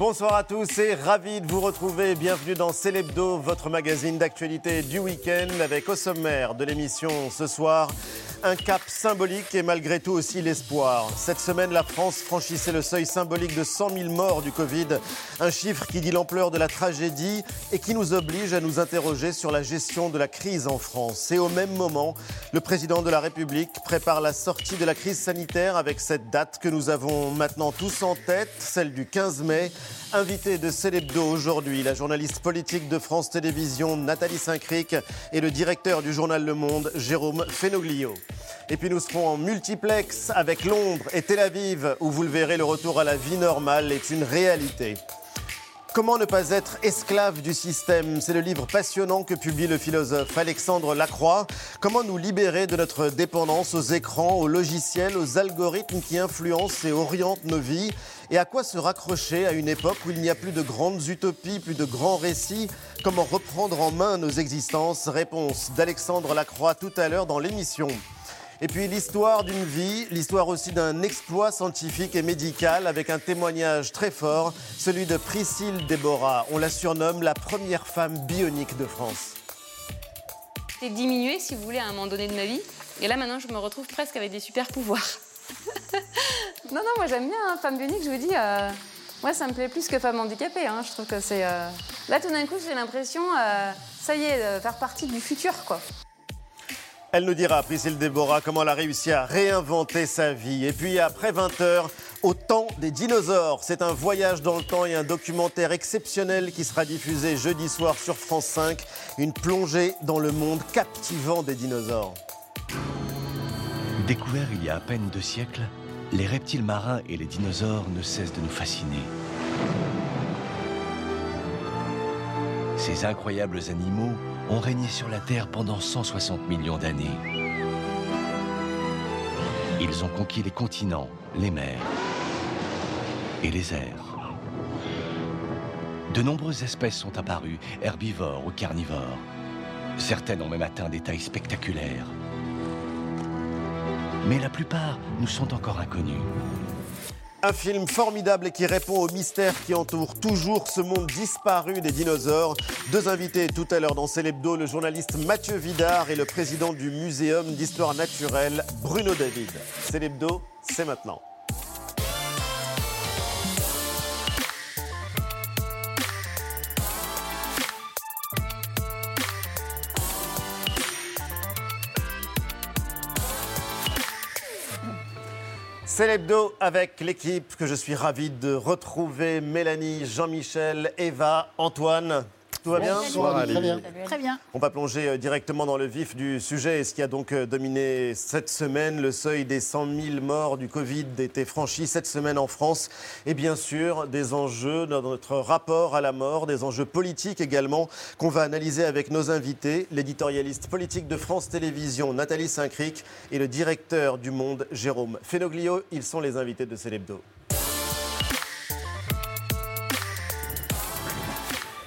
Bonsoir à tous et ravi de vous retrouver. Bienvenue dans Célébdo, votre magazine d'actualité du week-end avec au sommaire de l'émission ce soir un cap symbolique et malgré tout aussi l'espoir. Cette semaine, la France franchissait le seuil symbolique de 100 000 morts du Covid, un chiffre qui dit l'ampleur de la tragédie et qui nous oblige à nous interroger sur la gestion de la crise en France. Et au même moment, le président de la République prépare la sortie de la crise sanitaire avec cette date que nous avons maintenant tous en tête, celle du 15 mai. Invité de Célébdo aujourd'hui, la journaliste politique de France Télévisions Nathalie Saint-Cric et le directeur du journal Le Monde, Jérôme Fenoglio. Et puis nous serons en multiplex avec Londres et Tel Aviv, où vous le verrez, le retour à la vie normale est une réalité. Comment ne pas être esclave du système? C'est le livre passionnant que publie le philosophe Alexandre Lacroix. Comment nous libérer de notre dépendance aux écrans, aux logiciels, aux algorithmes qui influencent et orientent nos vies? Et à quoi se raccrocher à une époque où il n'y a plus de grandes utopies, plus de grands récits? Comment reprendre en main nos existences? Réponse d'Alexandre Lacroix tout à l'heure dans l'émission. Et puis l'histoire d'une vie, l'histoire aussi d'un exploit scientifique et médical avec un témoignage très fort, celui de Priscille Déborah. On la surnomme la première femme bionique de France. J'ai diminué, si vous voulez, à un moment donné de ma vie. Et là, maintenant, je me retrouve presque avec des super pouvoirs. non, non, moi j'aime bien, hein, femme bionique, je vous dis. Euh, moi, ça me plaît plus que femme handicapée. Hein. Je trouve que c'est. Euh, là, tout d'un coup, j'ai l'impression, euh, ça y est, de faire partie du futur, quoi. Elle nous dira, Priscille Déborah, comment elle a réussi à réinventer sa vie. Et puis après 20 heures, au temps des dinosaures. C'est un voyage dans le temps et un documentaire exceptionnel qui sera diffusé jeudi soir sur France 5. Une plongée dans le monde captivant des dinosaures. Découverts il y a à peine deux siècles, les reptiles marins et les dinosaures ne cessent de nous fasciner. Ces incroyables animaux ont régné sur la Terre pendant 160 millions d'années. Ils ont conquis les continents, les mers et les airs. De nombreuses espèces sont apparues, herbivores ou carnivores. Certaines ont même atteint des tailles spectaculaires. Mais la plupart nous sont encore inconnus. Un film formidable et qui répond aux mystères qui entourent toujours ce monde disparu des dinosaures. Deux invités tout à l'heure dans Célébdo, le journaliste Mathieu Vidard et le président du Muséum d'histoire naturelle, Bruno David. Célébdo, c'est maintenant. C'est l'hebdo avec l'équipe que je suis ravi de retrouver. Mélanie, Jean-Michel, Eva, Antoine. Tout va bien Très bien. Très bien. On va plonger euh, directement dans le vif du sujet. Ce qui a donc euh, dominé cette semaine, le seuil des 100 000 morts du Covid était franchi cette semaine en France? Et bien sûr, des enjeux dans notre rapport à la mort, des enjeux politiques également, qu'on va analyser avec nos invités, l'éditorialiste politique de France Télévisions, Nathalie Saint-Cric, et le directeur du Monde, Jérôme Fenoglio. Ils sont les invités de Célébdo.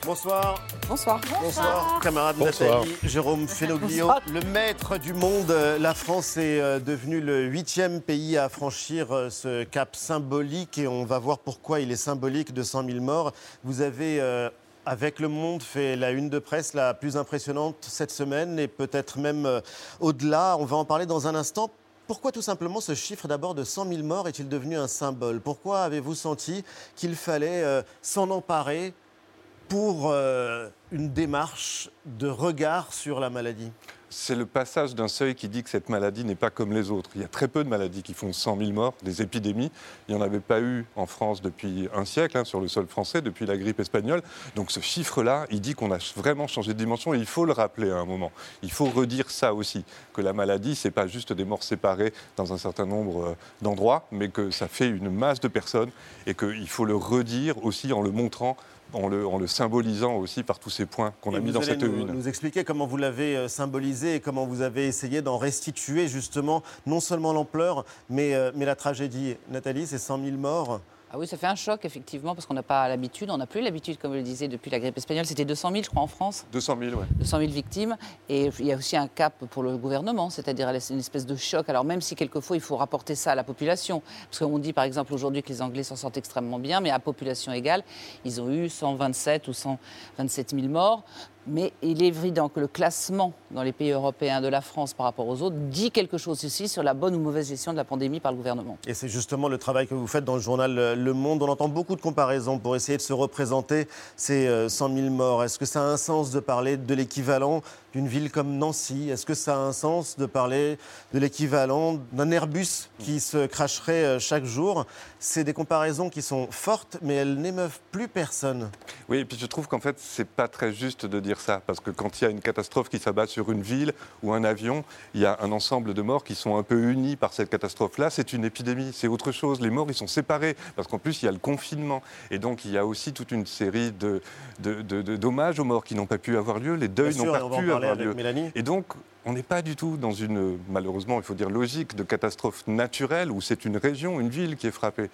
Bonsoir. Bonsoir. Bonsoir, camarade Bonsoir. Nathalie, Jérôme Fenoglio. Le maître du monde, euh, la France est euh, devenue le huitième pays à franchir euh, ce cap symbolique et on va voir pourquoi il est symbolique de 100 000 morts. Vous avez, euh, avec Le Monde, fait la une de presse la plus impressionnante cette semaine et peut-être même euh, au-delà. On va en parler dans un instant. Pourquoi tout simplement ce chiffre d'abord de 100 000 morts est-il devenu un symbole? Pourquoi avez-vous senti qu'il fallait euh, s'en emparer pour euh, une démarche de regard sur la maladie C'est le passage d'un seuil qui dit que cette maladie n'est pas comme les autres. Il y a très peu de maladies qui font 100 000 morts, des épidémies. Il n'y en avait pas eu en France depuis un siècle, hein, sur le sol français, depuis la grippe espagnole. Donc ce chiffre-là, il dit qu'on a vraiment changé de dimension et il faut le rappeler à un moment. Il faut redire ça aussi, que la maladie, c'est pas juste des morts séparées dans un certain nombre euh, d'endroits, mais que ça fait une masse de personnes et qu'il faut le redire aussi en le montrant. En le, en le symbolisant aussi par tous ces points qu'on a mis dans cette nous, une. nous expliquer comment vous l'avez euh, symbolisé et comment vous avez essayé d'en restituer justement non seulement l'ampleur, mais, euh, mais la tragédie. Nathalie, c'est 100 000 morts. Ah oui, ça fait un choc, effectivement, parce qu'on n'a pas l'habitude, on n'a plus l'habitude, comme je le disais, depuis la grippe espagnole. C'était 200 000, je crois, en France. 200 000, oui. 200 000 victimes. Et il y a aussi un cap pour le gouvernement, c'est-à-dire une espèce de choc. Alors, même si quelquefois il faut rapporter ça à la population, parce qu'on dit par exemple aujourd'hui que les Anglais s'en sortent extrêmement bien, mais à population égale, ils ont eu 127 ou 127 000 morts. Mais il est évident que le classement dans les pays européens de la France par rapport aux autres dit quelque chose aussi sur la bonne ou mauvaise gestion de la pandémie par le gouvernement. Et c'est justement le travail que vous faites dans le journal Le Monde. On entend beaucoup de comparaisons pour essayer de se représenter ces 100 euh, 000 morts. Est-ce que ça a un sens de parler de l'équivalent d'une ville comme Nancy Est-ce que ça a un sens de parler de l'équivalent d'un Airbus qui se cracherait euh, chaque jour? C'est des comparaisons qui sont fortes, mais elles n'émeuvent plus personne. Oui, et puis je trouve qu'en fait, c'est pas très juste de dire ça, parce que quand il y a une catastrophe qui s'abat sur une ville ou un avion, il y a un ensemble de morts qui sont un peu unis par cette catastrophe-là. C'est une épidémie, c'est autre chose. Les morts, ils sont séparés, parce qu'en plus, il y a le confinement. Et donc, il y a aussi toute une série de, dommages aux morts qui n'ont pas pu avoir lieu. Les deuils n'ont pas pu avoir lieu. Et donc, on n'est pas du tout dans une, malheureusement, il faut dire, logique de catastrophe naturelle où c'est une région, une ville qui est frappée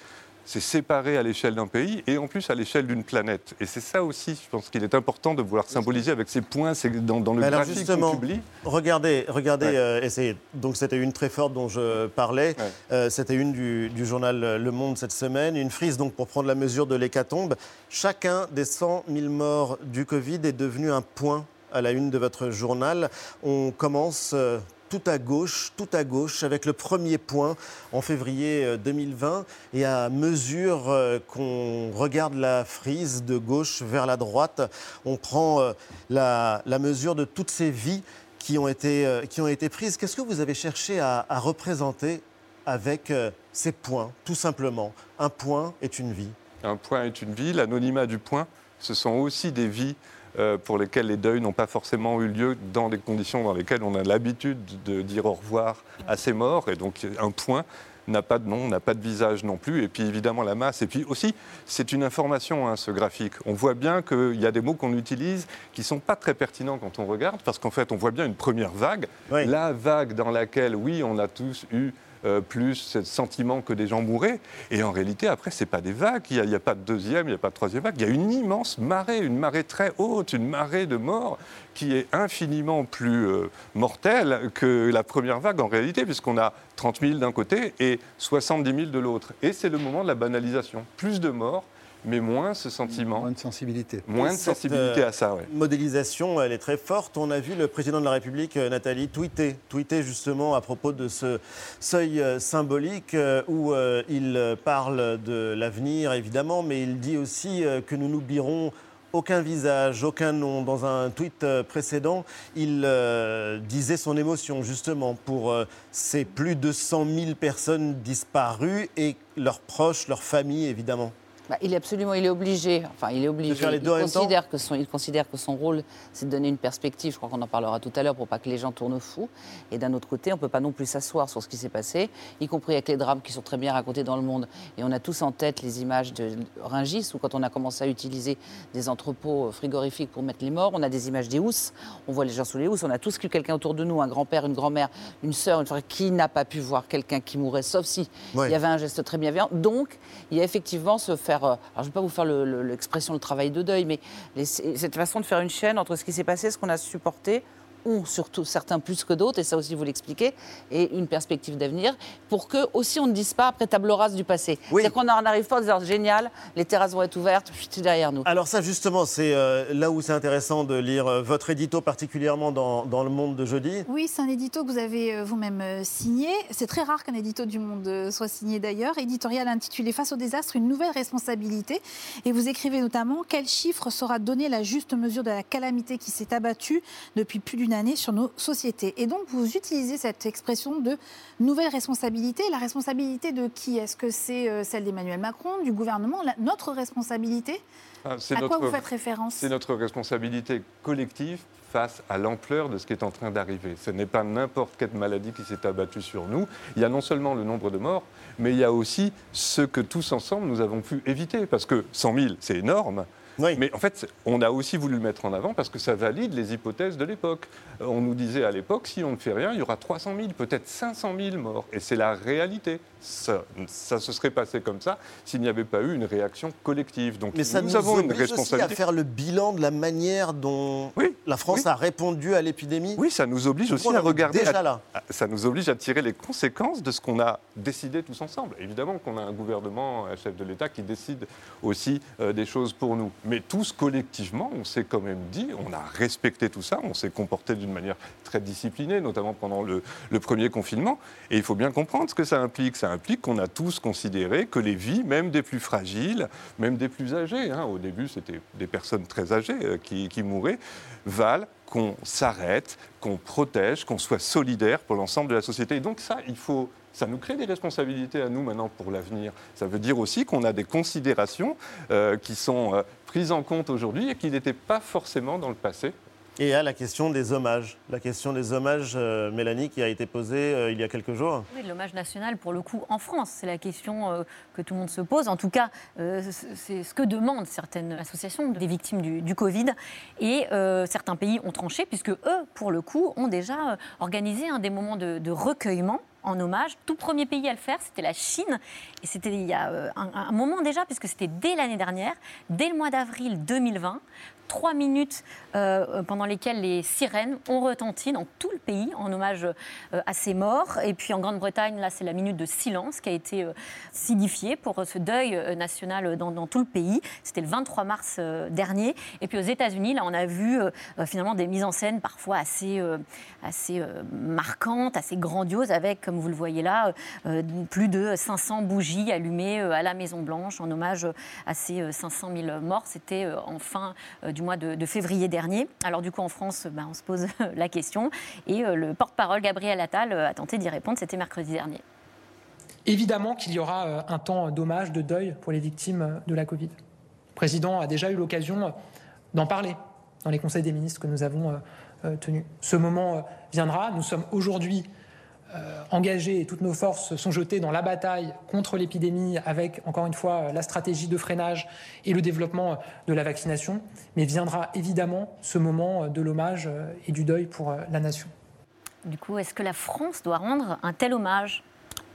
c'est séparé à l'échelle d'un pays et en plus à l'échelle d'une planète. Et c'est ça aussi, je pense qu'il est important de vouloir symboliser avec ces points dans, dans le Mais graphique qu'on publie. Regardez, regardez, euh, donc c'était une très forte dont je parlais. Euh, c'était une du, du, journal Le Monde cette semaine. Une frise donc pour prendre la mesure de l'hécatombe. Chacun des 100 000 morts du Covid est devenu un point à la une de votre journal. On commence euh, tout à gauche, tout à gauche, avec le premier point en février 2020. Euh, Et à mesure euh, qu'on regarde la frise de gauche vers la droite, on prend la, mesure de toutes ces vies qui ont été, qui ont été prises. Qu'est-ce que vous avez cherché à, à représenter avec ces points, tout simplement? Un point est une vie. Un point est une vie. L'anonymat du point, ce sont aussi des vies euh, pour lesquels les deuils n'ont pas forcément eu lieu dans les conditions dans lesquelles on a l'habitude de dire au revoir à ses morts. Et donc un point n'a pas de nom, n'a pas de visage non plus. Et puis évidemment la masse. Et puis aussi, c'est une information, hein, ce graphique. On voit bien qu'il y a des mots qu'on utilise qui ne sont pas très pertinents quand on regarde, parce qu'en fait, on voit bien une première vague. La vague dans laquelle, oui, on a tous eu euh, plus ce sentiment que des gens mouraient. Et en réalité, après, ce n'est pas des vagues. Il n'y a, pas de deuxième, il n'y a pas de troisième vague. Il y a une immense marée, une marée très haute, une marée de morts qui est infiniment plus euh, mortelle que la première vague en réalité, puisqu'on a 30 000 d'un côté et 70 000 de l'autre. Et c'est le moment de la banalisation. Plus de morts mais moins ce sentiment. Moins de sensibilité. Moins de sensibilité à ça, oui. Modélisation, elle est très forte. On a vu le président de la République, euh, Nathalie, tweeter, tweeter justement à propos de ce seuil euh, symbolique euh, où il parle de l'avenir, évidemment, mais il dit aussi que nous n'oublierons aucun visage, aucun nom. Dans un tweet précédent, il disait son émotion justement pour ces plus de 100 000 personnes disparues et leurs proches, leurs familles évidemment. Bah, il est absolument, il est obligé. Enfin, il est obligé. il, considère que son, il considère que son rôle, c'est de donner une perspective. Je crois qu'on en parlera tout à l'heure pour pas que les gens tournent fous. Et d'un autre côté, on peut pas non plus s'asseoir sur ce qui s'est passé, y compris avec les drames qui sont très bien racontés dans le monde. Et on a tous en tête les images de Ringis, où quand on a commencé à utiliser des entrepôts frigorifiques pour mettre les morts, on a des images des housses. On voit les gens sous les housses. On a tous eu quelqu'un autour de nous, un grand-père, une grand-mère, une sœur, une frère, qui n'a pas pu voir quelqu'un qui mourait, sauf si il y avait un geste très bienveillant. Donc, il y a effectivement se faire euh, alors je ne vais pas vous faire l'expression le, travail de deuil, mais cette façon de faire une chaîne entre ce qui s'est passé, ce qu'on a supporté, ont surtout certains plus que d'autres, et ça aussi vous l'expliquez, et une perspective d'avenir, pour que aussi on ne dise pas après table rase du passé. C'est qu'on n'en arrive pas en disant génial, les terrasses vont être ouvertes, c'est derrière nous. Alors ça justement, c'est euh, là où c'est intéressant de lire euh, votre édito particulièrement dans, dans, Le Monde de jeudi. Oui, c'est un édito que vous avez euh, vous-même signé. C'est très rare qu'un édito du Monde soit signé d'ailleurs. Éditorial intitulé Face au désastre, une nouvelle responsabilité. Et vous écrivez notamment quel chiffre saura donner la juste mesure de la calamité qui s'est abattue depuis plus d'une année sur nos sociétés. Et donc, vous utilisez cette expression de nouvelle responsabilité. La responsabilité de qui? Est-ce que c'est euh, celle d'Emmanuel Macron, du gouvernement? Notre responsabilité ah, À quoi vous faites référence? C'est notre responsabilité collective face à l'ampleur de ce qui est en train d'arriver. Ce n'est pas n'importe quelle maladie qui s'est abattue sur nous. Il y a non seulement le nombre de morts, mais il y a aussi ce que tous ensemble nous avons pu éviter. Parce que 100 000, c'est énorme. Mais en fait, on a aussi voulu le mettre en avant parce que ça valide les hypothèses de l'époque. On nous disait à l'époque, si on ne fait rien, il y aura 300 000, peut-être 500 000 morts. Et c'est la réalité. Ça, se serait passé comme ça s'il n'y avait pas eu une réaction collective. Donc Mais ça nous, avons une responsabilité. Aussi à faire le bilan de la manière dont la France a répondu à l'épidémie. Oui, ça nous oblige aussi à regarder. Déjà là. Ça nous oblige à tirer les conséquences de ce qu'on a décidé tous ensemble. Évidemment qu'on a un gouvernement, un chef de l'État qui décide aussi euh, des choses pour nous. Mais tous collectivement, on s'est quand même dit, on a respecté tout ça, on s'est comporté d'une manière très disciplinée, notamment pendant le, le premier confinement. Et il faut bien comprendre ce que ça implique. Ça implique qu'on a tous considéré que les vies, même des plus fragiles, même des plus âgés, hein, au début c'était des personnes très âgées euh, qui, mouraient, valent qu'on s'arrête, qu'on protège, qu'on soit solidaire pour l'ensemble de la société. Et donc ça, il faut ça nous crée des responsabilités à nous maintenant pour l'avenir. Ça veut dire aussi qu'on a des considérations euh, qui sont euh, prises en compte aujourd'hui et qui n'étaient pas forcément dans le passé. Et à la question des hommages, la question des hommages, euh, Mélanie, qui a été posée euh, il y a quelques jours. Oui, l'hommage national, pour le coup, en France, c'est la question euh, que tout le monde se pose. En tout cas, c'est ce que demandent certaines associations des victimes du, Covid. Et certains pays ont tranché, puisque eux, pour le coup, ont déjà organisé un des moments de, recueillement en hommage. Tout premier pays à le faire, c'était la Chine. Et c'était il y a un, moment déjà, puisque c'était dès l'année dernière, dès le mois d'avril 2020 trois minutes euh, pendant lesquelles les sirènes ont retenti dans tout le pays en hommage euh, à ces morts. Et puis en Grande-Bretagne, là, c'est la minute de silence qui a été euh, signifiée pour ce deuil national dans, tout le pays. C'était le 23 mars dernier. Et puis aux États-Unis, là, on a vu finalement des mises en scène parfois assez, assez marquantes, assez grandioses, avec, comme vous le voyez là, plus de 500 bougies allumées à la Maison-Blanche en hommage à ces 500 000 morts. C'était en fin du mois de, février dernier. Alors du coup, en France, ben, on se pose la question. Et euh, le porte-parole, Gabriel Attal, euh, a tenté d'y répondre. C'était mercredi dernier. Évidemment qu'il y aura euh, un temps d'hommage, de deuil pour les victimes de la Covid. Le président a déjà eu l'occasion d'en parler dans les conseils des ministres que nous avons tenus. Ce moment viendra. Nous sommes aujourd'hui engagés et toutes nos forces sont jetées dans la bataille contre l'épidémie avec, encore une fois, la stratégie de freinage et le développement de la vaccination. Mais viendra évidemment ce moment de l'hommage euh, et du deuil pour euh, la nation. Du coup, est-ce que la France doit rendre un tel hommage?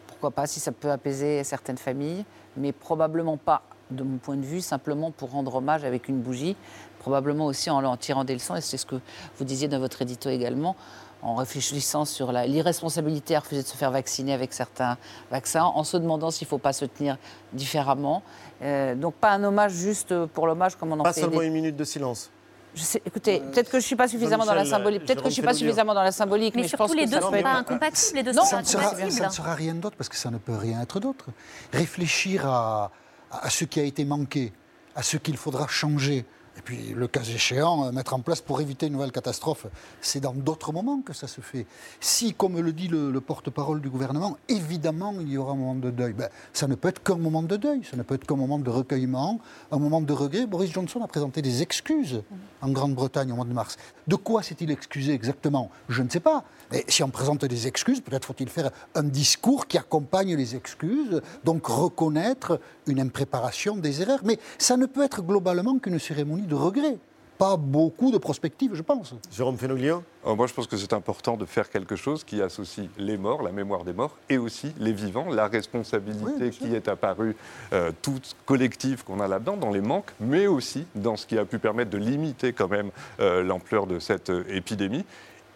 Pourquoi pas, si ça peut apaiser certaines familles, mais probablement pas, de mon point de vue, simplement pour rendre hommage avec une bougie, probablement aussi en en tirant des leçons, et c'est ce que vous disiez dans votre édito également, en réfléchissant sur l'irresponsabilité à refuser de se faire vacciner avec certains vaccins, en se demandant s'il ne faut pas se tenir différemment. Euh, donc pas un hommage juste pour l'hommage comme on en pas fait. Pas seulement une minute de silence. Je sais, écoutez, euh, peut-être que je suis pas suffisamment dans la symbolique. Peut-être que je suis pas suffisamment dans la symbolique, mais, je pense les deux ne sont pas incompatibles. Les deux sont ça, ne sera, ça ne sera rien d'autre parce que ça ne peut rien être d'autre. Réfléchir à, à ce qui a été manqué, à ce qu'il faudra changer, et puis, le cas échéant, euh, mettre en place pour éviter une nouvelle catastrophe, c'est dans d'autres moments que ça se fait. Si, comme le dit le, porte-parole du gouvernement, évidemment, il y aura un moment de deuil, ben, ça ne peut être qu'un moment de deuil, ça ne peut être qu'un moment de recueillement, un moment de regret. Boris Johnson a présenté des excuses en Grande-Bretagne au mois de mars. De quoi s'est-il excusé exactement? Je ne sais pas. Mais si on présente des excuses, peut-être faut-il faire un discours qui accompagne les excuses, donc reconnaître une impréparation des erreurs. Mais ça ne peut être globalement qu'une cérémonie de regret. Pas beaucoup de prospectives, je pense. Jérôme Fenoglio oh, Moi, je pense que c'est important de faire quelque chose qui associe les morts, la mémoire des morts, et aussi les vivants, la responsabilité qui est apparue euh, toute collective qu'on a là-dedans, dans les manques, mais aussi dans ce qui a pu permettre de limiter quand même euh, l'ampleur de cette euh, épidémie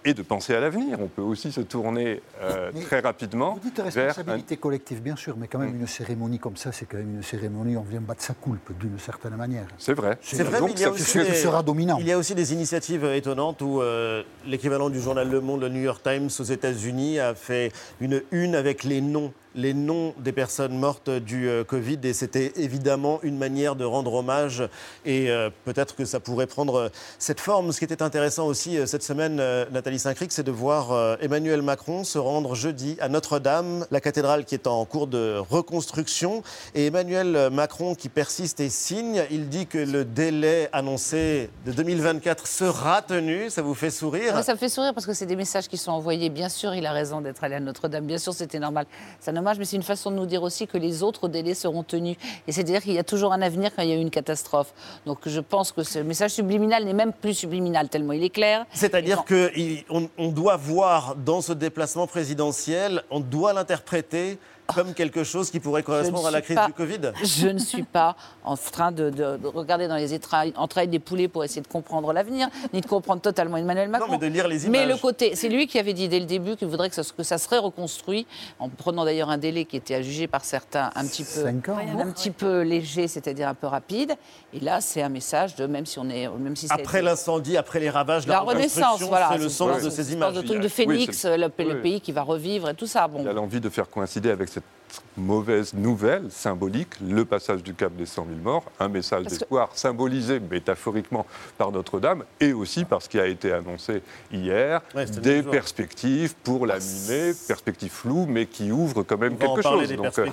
et de penser à l'avenir. On peut aussi se tourner euh, très rapidement. Vous dites responsabilité collective, bien sûr, mais quand même mm. une cérémonie comme ça, c'est quand même une cérémonie, on vient battre sa coulpe d'une certaine manière. C'est vrai. C'est vrai, Donc, il y a aussi des, sera dominant. Il y a aussi des initiatives étonnantes où euh, l'équivalent du journal Le Monde, le New York Times aux États-Unis, a fait une une avec les noms les noms des personnes mortes du euh, Covid et c'était évidemment une manière de rendre hommage et euh, peut-être que ça pourrait prendre euh, cette forme. Ce qui était intéressant aussi cette semaine, Nathalie Saint-Cric, c'est de voir Emmanuel Macron se rendre jeudi à Notre-Dame, la cathédrale qui est en cours de reconstruction. Et Emmanuel Macron qui persiste et signe, il dit que le délai annoncé de 2024 sera tenu. Ça vous fait sourire? Ça me fait sourire parce que c'est des messages qui sont envoyés. Bien sûr, il a raison d'être allé à Notre-Dame. Bien sûr, c'était normal. Mais c'est une façon de nous dire aussi que les autres délais seront tenus. Et c'est-à-dire qu'il y a toujours un avenir quand il y a eu une catastrophe. Donc je pense que ce message subliminal n'est même plus subliminal, tellement il est clair. C'est-à-dire qu'on on doit voir dans ce déplacement présidentiel, on doit l'interpréter comme quelque chose qui pourrait correspondre à la crise du Covid Je ne suis pas en train de, regarder dans les entrailles, des poulets pour essayer de comprendre l'avenir, ni de comprendre totalement Emmanuel Macron. Non, mais de lire les images. Mais le côté, c'est lui qui avait dit dès le début qu'il voudrait que ça, que ça, serait reconstruit, en prenant d'ailleurs un délai qui était à juger par certains un petit peu, un petit peu léger, c'est-à-dire un peu rapide. Et là, c'est un message de même si on est, même si après l'incendie, après les ravages, la, la renaissance, voilà, c'est le sens de ces images. Le truc de phénix, le, pays qui va revivre et tout ça. Bon. Il a l'envie de faire coïncider avec cette mauvaise nouvelle symbolique, le passage du cap des 100 000 morts, un message d'espoir symbolisé métaphoriquement par Notre-Dame et aussi par ce qui a été annoncé hier, des perspectives pour la perspectives floues mais qui ouvrent quand même quelque chose. Donc, euh,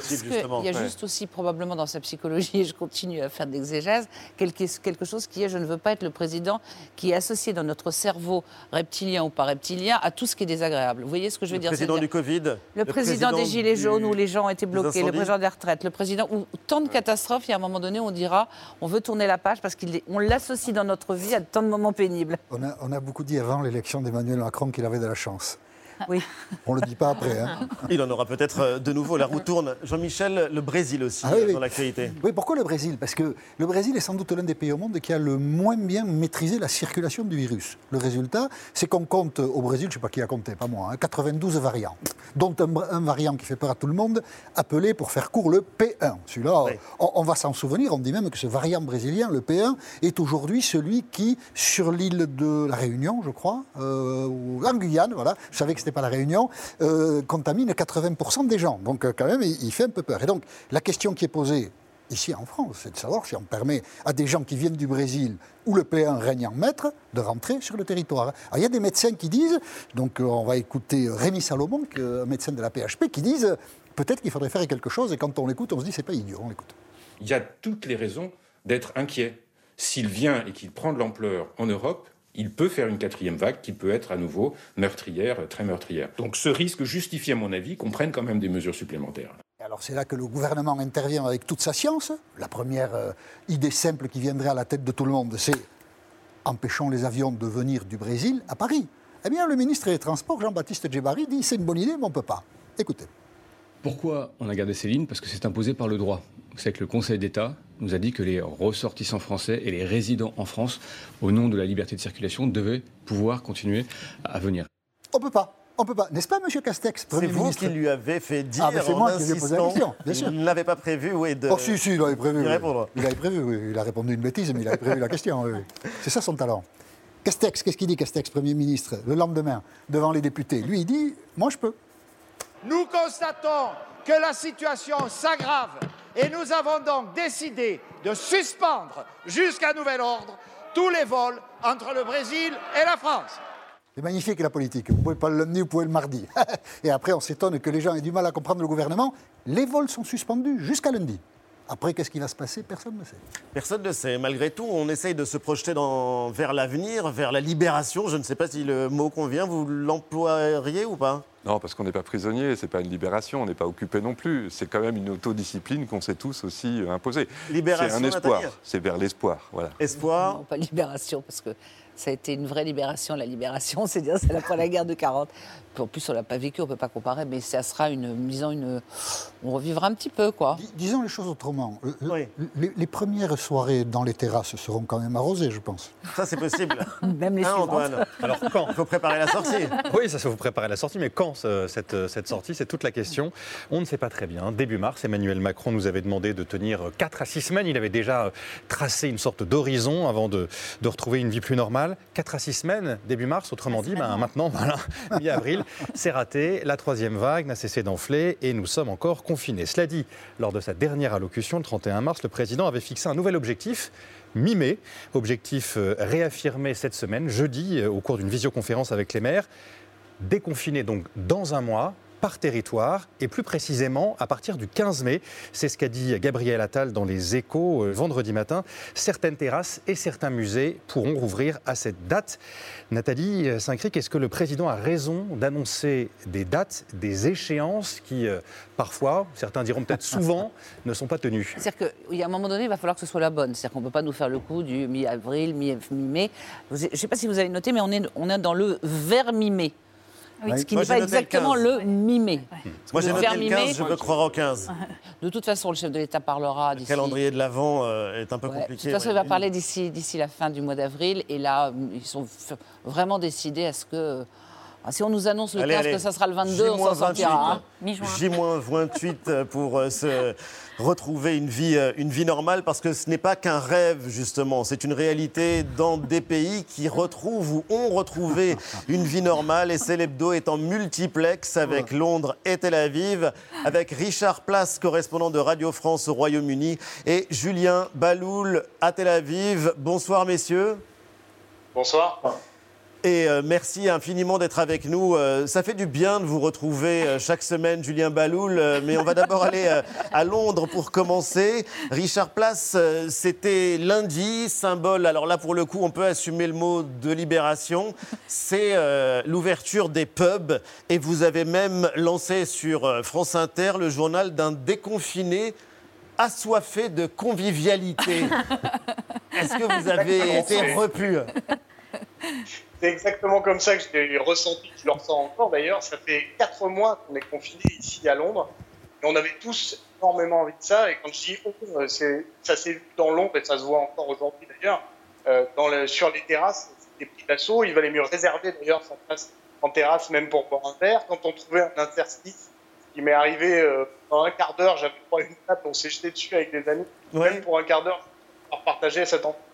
il y a juste aussi probablement dans sa psychologie, et je continue à faire d'exégèse, quelque chose qui est je ne veux pas être le président qui est associé dans notre cerveau reptilien ou pas reptilien à tout ce qui est désagréable. Vous voyez ce que je veux dire Le président du Covid Le, président, des Gilets jaunes les gens ont été bloqués, le président des retraites, le président, ou tant de catastrophes, il y a un moment donné, on dira, on veut tourner la page parce qu'on l'associe dans notre vie à tant de moments pénibles. On a, on a beaucoup dit avant l'élection d'Emmanuel Macron qu'il avait de la chance. Oui. On ne le dit pas après. Hein. Il en aura peut-être euh, de nouveau. La roue tourne. Jean-Michel, le Brésil aussi, ah dans l'actualité. Oui, pourquoi le Brésil? Parce que le Brésil est sans doute l'un des pays au monde qui a le moins bien maîtrisé la circulation du virus. Le résultat, c'est qu'on compte au Brésil, je ne sais pas qui a compté, pas moi, 92 hein, variants, dont un, variant qui fait peur à tout le monde, appelé pour faire court le P1. Celui-là, on, va s'en souvenir. On dit même que ce variant brésilien, le P1, est aujourd'hui celui qui, sur l'île de la Réunion, je crois, euh, ou en Guyane, voilà, je savais que n'est pas la Réunion, euh, contamine 80% des gens. Donc euh, quand même, il, fait un peu peur. Et donc la question qui est posée ici en France, c'est de savoir si on permet à des gens qui viennent du Brésil où le P1 règne en maître de rentrer sur le territoire. Alors, il y a des médecins qui disent, donc euh, on va écouter Rémi Salomon, un médecin de la PHP, qui disent peut-être qu'il faudrait faire quelque chose et quand on l'écoute, on se dit c'est pas idiot, on l'écoute. Il y a toutes les raisons d'être inquiet. S'il vient et qu'il prend de l'ampleur en Europe, il peut faire une quatrième vague qui peut être à nouveau meurtrière, très meurtrière. Donc ce risque justifie, à mon avis, qu'on prenne quand même des mesures supplémentaires. Alors c'est là que le gouvernement intervient avec toute sa science. La première euh, idée simple qui viendrait à la tête de tout le monde, c'est empêchons les avions de venir du Brésil à Paris. Eh bien, le ministre des Transports, Jean-Baptiste Djebari, dit c'est une bonne idée, mais on ne peut pas. Écoutez. Pourquoi on a gardé ces lignes Parce que c'est imposé par le droit. C'est que le Conseil d'État nous a dit que les ressortissants français et les résidents en France, au nom de la liberté de circulation, devaient pouvoir continuer à venir. On peut pas. On peut pas, n'est-ce pas, Monsieur Castex, C'est vous qui lui avez fait dire ah, c'est moi qui lui ai posé la question, bien sûr. Il ne l'avait pas prévu, oui. De... Oh, si, si, il avait prévu. Oui. Il avait prévu, oui. Il a répondu une bêtise, mais il avait prévu la question. Oui. C'est ça son talent. Castex, qu'est-ce qu'il dit, Castex, Premier ministre, le lendemain, devant les députés? Lui, il dit Moi, je peux. Nous constatons que la situation s'aggrave et nous avons donc décidé de suspendre jusqu'à nouvel ordre tous les vols entre le Brésil et la France. C'est magnifique la politique. Vous pouvez pas le lundi, vous pouvez le mardi. et après, on s'étonne que les gens aient du mal à comprendre le gouvernement. Les vols sont suspendus jusqu'à lundi. Après, qu'est-ce qui va se passer? Personne ne sait. Personne ne sait. Malgré tout, on essaye de se projeter dans... vers l'avenir, vers la libération. Je ne sais pas si le mot convient. Vous l'emploieriez ou pas? Non, parce qu'on n'est pas prisonnier, c'est pas une libération, on n'est pas occupé non plus. C'est quand même une autodiscipline qu'on s'est tous aussi imposée. Libération, c'est un espoir, c'est vers l'espoir. Voilà. Espoir Non, pas libération, parce que ça a été une vraie libération. La libération, c'est dire, c'est après la guerre de 40. En plus, on l'a pas vécu, on peut pas comparer, mais ça sera une, disons une, on revivra un petit peu, quoi. disons les choses autrement. Les, premières soirées dans les terrasses seront quand même arrosées, je pense. Ça, c'est possible. même les hein, Antoine Alors quand Il faut préparer la sortie. Oui, ça, il faut préparer la sortie, mais quand cette, cette sortie C'est toute la question. On ne sait pas très bien. Début mars, Emmanuel Macron nous avait demandé de tenir 4 à 6 semaines. Il avait déjà tracé une sorte d'horizon avant de, de retrouver une vie plus normale. 4 à 6 semaines, début mars, autrement dit, ben, maintenant, voilà, mi-avril, c'est raté. La troisième vague n'a cessé d'enfler et nous sommes encore confinés. Cela dit, lors de sa dernière allocution, le 31 mars, le président avait fixé un nouvel objectif mi-mai. Objectif euh, réaffirmé cette semaine, jeudi, euh, au cours d'une visioconférence avec les maires. Déconfiné donc dans un mois, par territoire et plus précisément à partir du 15 mai. C'est ce qu'a dit Gabriel Attal dans les échos euh, vendredi matin. Certaines terrasses et certains musées pourront rouvrir à cette date. Nathalie Saint-Cric, est-ce que le président a raison d'annoncer des dates, des échéances qui, euh, parfois, certains diront peut-être souvent, ne sont pas tenues? C'est-à-dire a un moment donné, il va falloir que ce soit la bonne. C'est-à-dire qu'on ne peut pas nous faire le coup du mi-avril, mi-mai. Je ne sais pas si vous avez noté, mais on est, on est dans le vers mi-mai. Ce qui n'est pas exactement le, mimer. Moi, j'ai noté le 15, je veux croire au 15. De toute façon, le chef de l'État parlera Le calendrier de l'Avent euh, est un peu compliqué. De toute façon, il va parler d'ici la fin du mois d'avril. Et là, ils sont vraiment décidés à ce que ah, si on nous annonce le 15 que ça sera le 22, on s'en sortira. J-28 euh, pour euh, se retrouver une vie, euh, une vie normale, parce que ce n'est pas qu'un rêve, justement. C'est une réalité dans des pays qui retrouvent ou ont retrouvé une vie normale. Et Célébdo est en multiplex avec Londres et Tel Aviv, avec Richard Place, correspondant de Radio France au Royaume-Uni, et Julien Baloul à Tel Aviv. Bonsoir, messieurs. Bonsoir. Et euh, merci infiniment d'être avec nous. Euh, ça fait du bien de vous retrouver euh, chaque semaine, Julien Baloul. mais on va d'abord aller à Londres pour commencer. Richard Place, c'était lundi, symbole. Alors là, pour le coup, on peut assumer le mot de libération. C'est l'ouverture des pubs. Et vous avez même lancé sur France Inter le journal d'un déconfiné assoiffé de convivialité. Est-ce que vous avez été repu? c'est exactement comme ça que je l'ai ressenti, je le ressens encore d'ailleurs. Ça fait quatre mois qu'on est confinés ici à Londres. Et on avait tous énormément envie de ça. Et quand je dis oh, ça s'est vu dans l'ombre et ça se voit encore aujourd'hui d'ailleurs, euh, sur les terrasses, c'était pris d'assaut. Il valait mieux réserver d'ailleurs sa place en terrasse, même pour boire un verre. Quand on trouvait un interstice, qui m'est arrivé euh, dans un quart d'heure, j'avais pas une table, on s'est jeté dessus avec des amis. Même pour un quart d'heure, pour partager cet enfant ah,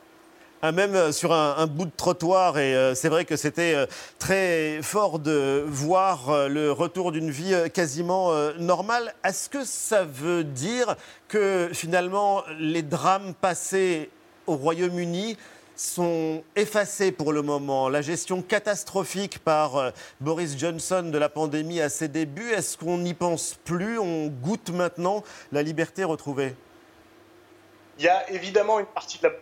même euh, sur un, bout de trottoir. Et euh, c'est vrai que c'était euh, très fort de voir le retour d'une vie quasiment normale. Est-ce que ça veut dire que finalement les drames passés au Royaume-Uni sont effacés pour le moment? La gestion catastrophique par Boris Johnson de la pandémie à ses débuts, est-ce qu'on n'y pense plus? On goûte maintenant la liberté retrouvée? Il y a évidemment une partie de la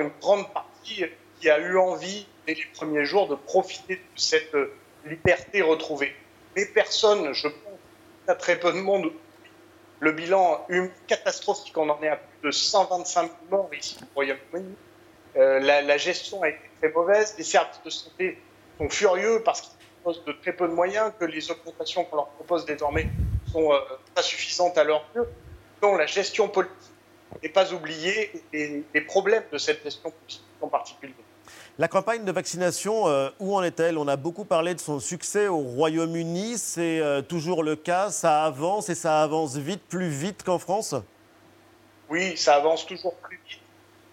une grande partie, qui a eu envie, dès les premiers jours, de profiter de cette liberté retrouvée. Mais personne, je pense, à très peu de monde, le bilan une catastrophique, on en est à plus de 125 000 morts ici au Royaume-Uni. Euh, la, gestion a été très mauvaise, les services de santé sont furieux parce qu'ils disposent de très peu de moyens, que les augmentations qu'on leur propose désormais sont euh, pas suffisantes à leur yeux. Donc la gestion politique et pas oublier les, problèmes de cette gestion en particulier. La campagne de vaccination, euh, où en est-elle? On a beaucoup parlé de son succès au Royaume-Uni. C'est euh, toujours le cas? Ça avance et ça avance vite, plus vite qu'en France? Oui, ça avance toujours plus vite.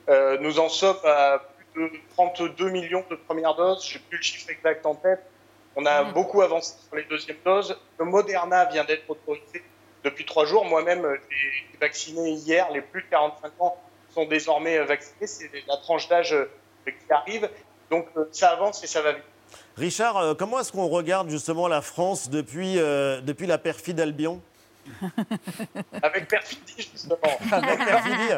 Euh, nous en sommes à plus de 32 millions de premières doses. Je n'ai plus le chiffre exact en tête. On a mmh. beaucoup avancé sur les deuxièmes doses. Le Moderna vient d'être autorisé depuis trois jours. Moi-même, euh, j'ai vacciné hier. Les plus de 45 ans sont désormais euh, vaccinés. C'est la tranche d'âge euh, qui arrive. Donc ça avance et ça va vite. Richard, comment est-ce qu'on regarde justement la France depuis, depuis la perfide Albion Avec perfidie, justement. Avec perfidie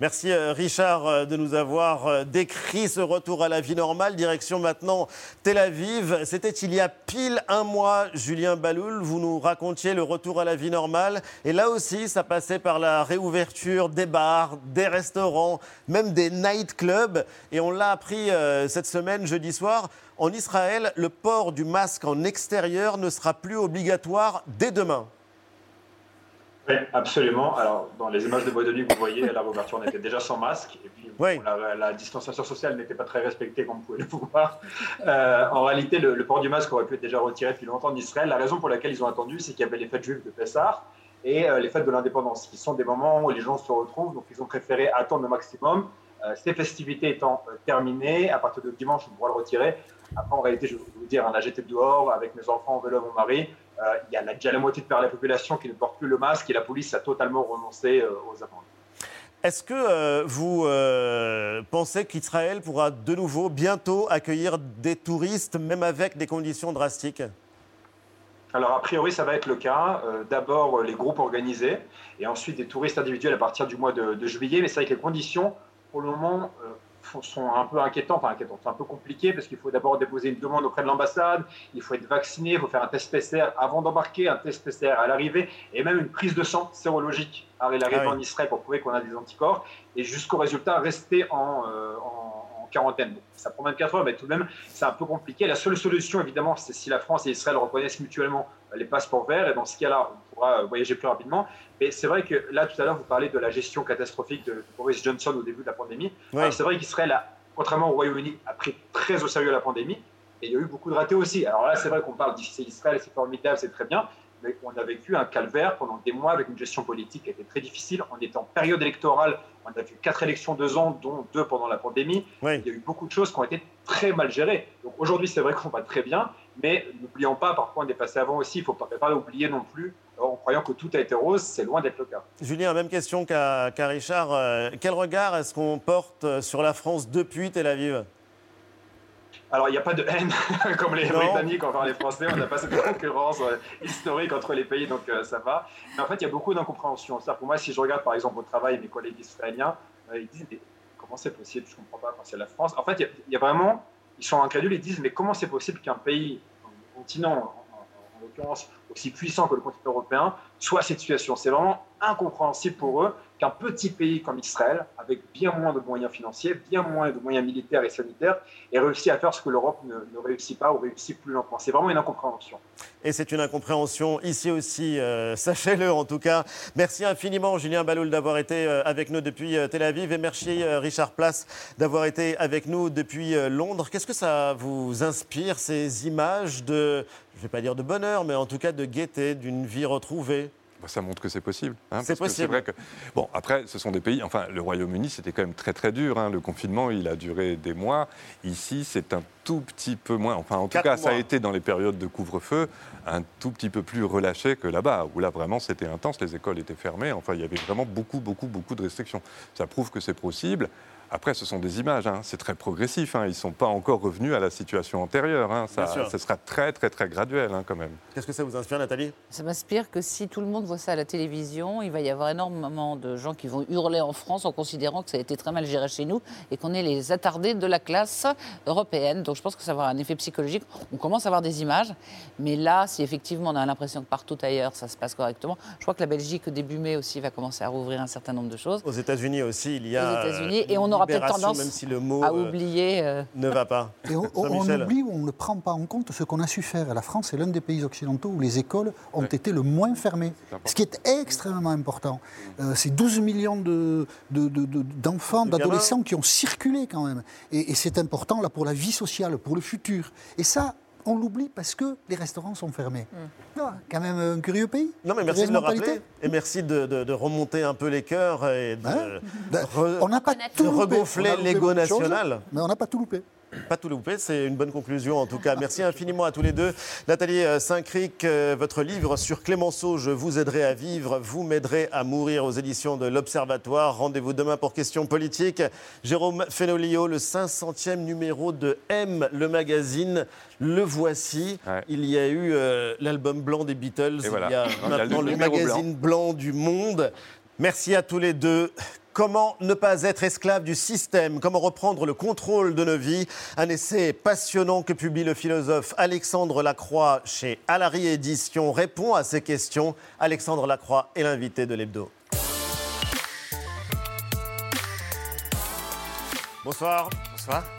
Merci euh, Richard euh, de nous avoir euh, décrit ce retour à la vie normale. Direction maintenant Tel Aviv. C'était il y a pile un mois, Julien Baloul, vous nous racontiez le retour à la vie normale. Et là aussi, ça passait par la réouverture des bars, des restaurants, même des nightclubs. Et on l'a appris cette semaine, jeudi soir. En Israël, le port du masque en extérieur ne sera plus obligatoire dès demain. Oui, absolument. Alors, dans les images de bois de nuit que vous voyez, la réouverture, on était déjà sans masque. Et puis, la, distanciation sociale n'était pas très respectée, comme vous pouvez le voir. Euh, en réalité, le, port du masque aurait pu être déjà retiré depuis longtemps d'Israël. La raison pour laquelle ils ont attendu, c'est qu'il y avait les fêtes juives de Pessah et euh, les fêtes de l'indépendance, qui sont des moments où les gens se retrouvent. Donc, ils ont préféré attendre le maximum. Euh, ces festivités étant terminées, à partir de dimanche, on pourra le retirer. Après, en réalité, je vais vous dire, on a j'étais dehors avec mes enfants, en vélo, mon mari. Euh, il y a déjà la moitié de la population qui ne porte plus le masque et la police a totalement renoncé euh, aux amendes. Est-ce que euh, vous pensez qu'Israël pourra de nouveau bientôt accueillir des touristes, même avec des conditions drastiques? Alors, a priori, ça va être le cas. D'abord, les groupes organisés et ensuite des touristes individuels à partir du mois de, de juillet. Mais c'est vrai que les conditions, pour le moment, sont un peu inquiétants, enfin inquiétants, c'est un peu compliqué parce qu'il faut d'abord déposer une demande auprès de l'ambassade, il faut être vacciné, il faut faire un test PCR avant d'embarquer, un test PCR à l'arrivée et même une prise de sang sérologique à l'arrivée ah en Israël pour prouver qu'on a des anticorps et jusqu'au résultat rester en, euh, quarantaine. ça prend 24 heures, mais tout de même, c'est un peu compliqué. La seule solution, évidemment, c'est si la France et Israël reconnaissent mutuellement les passeports verts, et dans ce cas-là, on pourra voyager plus rapidement. Mais c'est vrai que là, tout à l'heure, vous parlez de la gestion catastrophique de Boris Johnson au début de la pandémie. C'est vrai qu'Israël, contrairement au Royaume-Uni, a pris très au sérieux la pandémie. Et il y a eu beaucoup de ratés aussi. Alors là, c'est vrai qu'on parle d'Israël, c'est formidable, c'est très bien mais on a vécu un calvaire pendant des mois avec une gestion politique qui était très difficile. On était en période électorale, on a vu quatre élections deux ans, dont deux pendant la pandémie. Il y a eu beaucoup de choses qui ont été très mal gérées. Donc aujourd'hui, c'est vrai qu'on va très bien, mais n'oublions pas, parfois on est passé avant aussi, il ne faut pas, pas oublier non plus, en croyant que tout a été rose, c'est loin d'être le cas. Julien, même question qu'à Richard. Euh, quel regard est-ce qu'on porte sur la France depuis Tel Aviv? Alors, il n'y a pas de haine comme les Britanniques envers les Français. On n'a pas cette concurrence euh, historique entre les pays, donc euh, ça va. Mais en fait, il y a beaucoup d'incompréhension. Pour moi, si je regarde par exemple au travail mes collègues israéliens, ils disent mais comment c'est possible? Je ne comprends pas quand c'est la France. En fait, il y, a vraiment, ils sont incrédules. Ils disent mais comment c'est possible qu'un pays, un continent, en l'occurrence aussi puissant que le continent européen, soit cette situation C'est vraiment incompréhensible pour eux qu'un petit pays comme Israël, avec bien moins de moyens financiers, bien moins de moyens militaires et sanitaires, ait réussi à faire ce que l'Europe ne, réussit pas ou réussit plus lentement. C'est vraiment une incompréhension. Et c'est une incompréhension ici aussi, euh, sachez-le en tout cas. Merci infiniment Julien Baloul d'avoir été euh, avec nous depuis euh, Tel Aviv et merci Richard Place d'avoir été avec nous depuis Londres. Qu'est-ce que ça vous inspire, ces images de, je ne vais pas dire de bonheur, mais en tout cas de gaieté, d'une vie retrouvée bah, ça montre que c'est possible. Hein, c'est possible. vrai que, bon, après, ce sont des pays. Enfin, le Royaume-Uni, c'était quand même très très dur. Hein. Le confinement, il a duré des mois. Ici, c'est un tout petit peu moins. Enfin, en tout cas, ça a été dans les périodes de couvre-feu un tout petit peu plus relâché que là-bas, où là vraiment c'était intense. Les écoles étaient fermées. Enfin, il y avait vraiment beaucoup, beaucoup, beaucoup de restrictions. Ça prouve que c'est possible. Après, ce sont des images, hein. c'est très progressif. Hein. Ils ne sont pas encore revenus à la situation antérieure. Hein. Ça, sera très, très, très graduel quand même. Qu'est-ce que ça vous inspire, Nathalie? Ça m'inspire que si tout le monde voit ça à la télévision, il va y avoir énormément de gens qui vont hurler en France en considérant que ça a été très mal géré chez nous et qu'on est les attardés de la classe européenne. Donc je pense que ça va avoir un effet psychologique. On commence à avoir des images, mais là, si effectivement on a l'impression que partout ailleurs ça se passe correctement, je crois que la Belgique, début mai aussi, va commencer à rouvrir un certain nombre de choses. Aux États-unis aussi, il y a. Aux États-Unis, et on aura peut-être tendance même si le mot à euh, oublier euh, ne va pas. Et on, oublie ou on ne prend pas en compte ce qu'on a su faire. La France est l'un des pays occidentaux où les écoles ont été le moins fermées, ce qui est extrêmement important. Euh, c'est 12 millions d'enfants, de, d'adolescents qui ont circulé quand même. Et, et c'est important là pour la vie sociale, pour le futur. Et ça, on l'oublie parce que les restaurants sont fermés. Hmm. quand même un curieux pays. Non, mais merci de le rappeler et merci de, remonter un peu les cœurs et de, hein ben, on n'a pas tout regonfler l'ego national. Mais on n'a pas tout loupé. Pas tout loupé, c'est une bonne conclusion en tout cas. Merci infiniment à tous les deux. Nathalie euh, Saint-Cric, euh, votre livre sur Clémenceau, Je vous aiderai à vivre, vous m'aiderez à mourir aux éditions de l'Observatoire. Rendez-vous demain pour questions politiques. Jérôme Fenolio, le 500e numéro de M, le magazine. Le voici. Il y a eu euh, l'album blanc des Beatles. il y a maintenant le, magazine blanc du monde. Merci à tous les deux. Comment ne pas être esclave du système? Comment reprendre le contrôle de nos vies? Un essai passionnant que publie le philosophe Alexandre Lacroix chez Alary Édition répond à ces questions. Alexandre Lacroix est l'invité de l'hebdo. Bonsoir.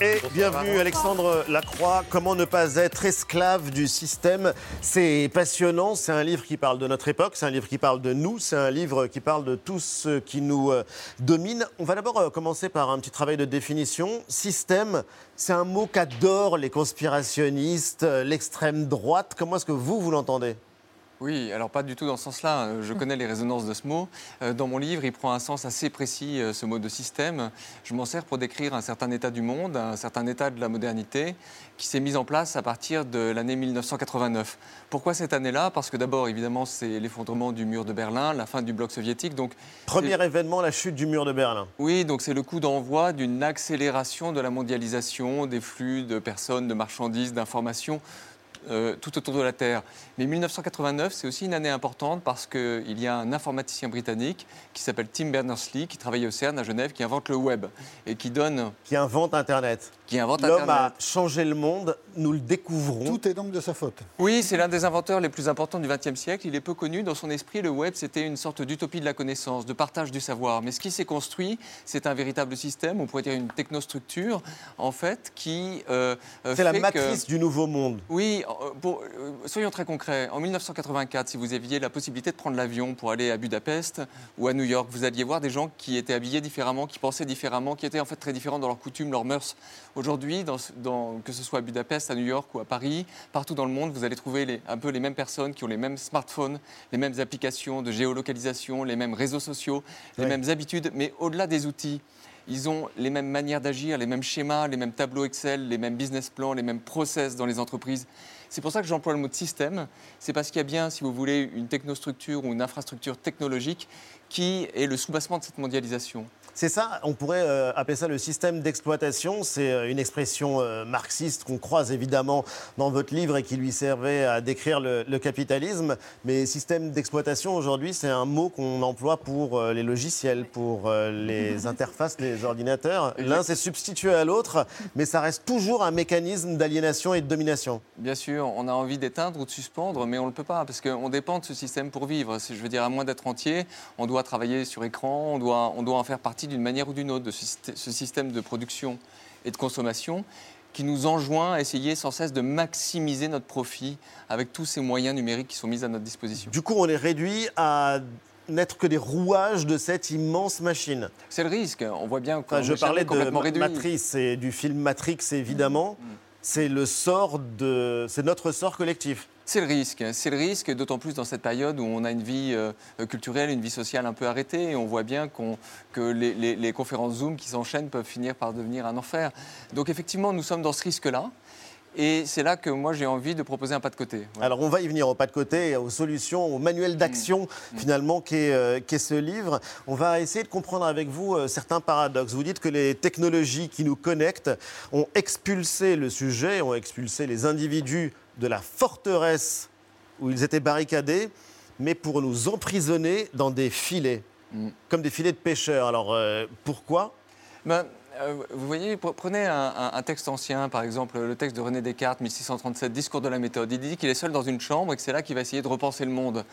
Et bienvenue Alexandre Lacroix. Comment ne pas être esclave du système? C'est passionnant. C'est un livre qui parle de notre époque. C'est un livre qui parle de nous. C'est un livre qui parle de tout ce qui nous euh, domine. On va d'abord euh, commencer par un petit travail de définition. Système, c'est un mot qu'adorent les conspirationnistes, euh, l'extrême droite. Comment est-ce que vous, vous l'entendez? Oui, alors pas du tout dans ce sens-là. Euh, je connais les résonances de ce mot. Euh, dans mon livre, il prend un sens assez précis, euh, ce mot de système. Je m'en sers pour décrire un certain état du monde, un certain état de la modernité qui s'est mis en place à partir de l'année 1989. Pourquoi cette année-là? Parce que d'abord, évidemment, c'est l'effondrement du mur de Berlin, la fin du bloc soviétique. Donc, Premier événement, la chute du mur de Berlin. Oui, donc c'est le coup d'envoi d'une accélération de la mondialisation, des flux de personnes, de marchandises, d'informations euh, tout autour de la Terre. Mais 1989, c'est aussi une année importante parce qu'il y a un informaticien britannique qui s'appelle Tim Berners-Lee, qui travaille au CERN à Genève, qui invente le web et qui donne... Qui invente Internet. Qui invente L'homme a changé le monde, nous le découvrons. Tout est donc de sa faute. Oui, c'est l'un des inventeurs les plus importants du XXe siècle. Il est peu connu. Dans son esprit, le web, c'était une sorte d'utopie de la connaissance, de partage du savoir. Mais ce qui s'est construit, c'est un véritable système, on pourrait dire une technostructure, en fait, qui... Euh, c'est la matrice du nouveau monde. Oui, euh, soyons très concrets. En 1984, si vous aviez la possibilité de prendre l'avion pour aller à Budapest ou à New York, vous alliez voir des gens qui étaient habillés différemment, qui pensaient différemment, qui étaient en fait très différents dans leurs coutumes, leurs mœurs. Aujourd'hui, que ce soit à Budapest, à New York ou à Paris, partout dans le monde, vous allez trouver un peu les mêmes personnes qui ont les mêmes smartphones, les mêmes applications de géolocalisation, les mêmes réseaux sociaux, les mêmes habitudes, mais au-delà des outils, ils ont les mêmes manières d'agir, les mêmes schémas, les mêmes tableaux Excel, les mêmes business plans, les mêmes process dans les entreprises. C'est pour ça que j'emploie le mot de système. C'est parce qu'il y a bien, si vous voulez, une technostructure ou une infrastructure technologique qui est le soubassement de cette mondialisation. C'est ça, on pourrait euh, appeler ça le système d'exploitation. C'est euh, une expression euh, marxiste qu'on croise évidemment dans votre livre et qui lui servait à décrire le, capitalisme. Mais système d'exploitation, aujourd'hui, c'est un mot qu'on emploie pour les logiciels, pour les interfaces des ordinateurs. L'un s'est substitué à l'autre, mais ça reste toujours un mécanisme d'aliénation et de domination. Bien sûr, on a envie d'éteindre ou de suspendre, mais on ne le peut pas, parce qu'on dépend de ce système pour vivre. Je veux dire, à moins d'être entier, on doit travailler sur écran, on doit, on doit en faire partie d'une manière ou d'une autre de ce, système de production et de consommation qui nous enjoint à essayer sans cesse de maximiser notre profit avec tous ces moyens numériques qui sont mis à notre disposition. Du coup, on est réduit à n'être que des rouages de cette immense machine. C'est le risque. On voit bien qu'on Je parlais de Matrice et du film Matrix, évidemment. Mm. C'est le sort de, c'est notre sort collectif. C'est le risque, c'est le risque, d'autant plus dans cette période où on a une vie euh, culturelle, une vie sociale un peu arrêtée, et on voit bien que les, conférences Zoom qui s'enchaînent peuvent finir par devenir un enfer. Donc effectivement, nous sommes dans ce risque-là. Et c'est là que moi j'ai envie de proposer un pas de côté. Alors on va y venir au pas de côté, aux solutions, au manuel d'action mmh. Mmh. finalement euh, qu'est ce livre. On va essayer de comprendre avec vous euh, certains paradoxes. Vous dites que les technologies qui nous connectent ont expulsé le sujet, ont expulsé les individus de la forteresse où ils étaient barricadés, mais pour nous emprisonner dans des filets, mm. comme des filets de pêcheurs. Alors euh, pourquoi? Ben, euh, Vous voyez, prenez un, texte ancien, par exemple le texte de René Descartes, 1637, Discours de la méthode. Il dit qu'il est seul dans une chambre et que c'est là qu'il va essayer de repenser le monde.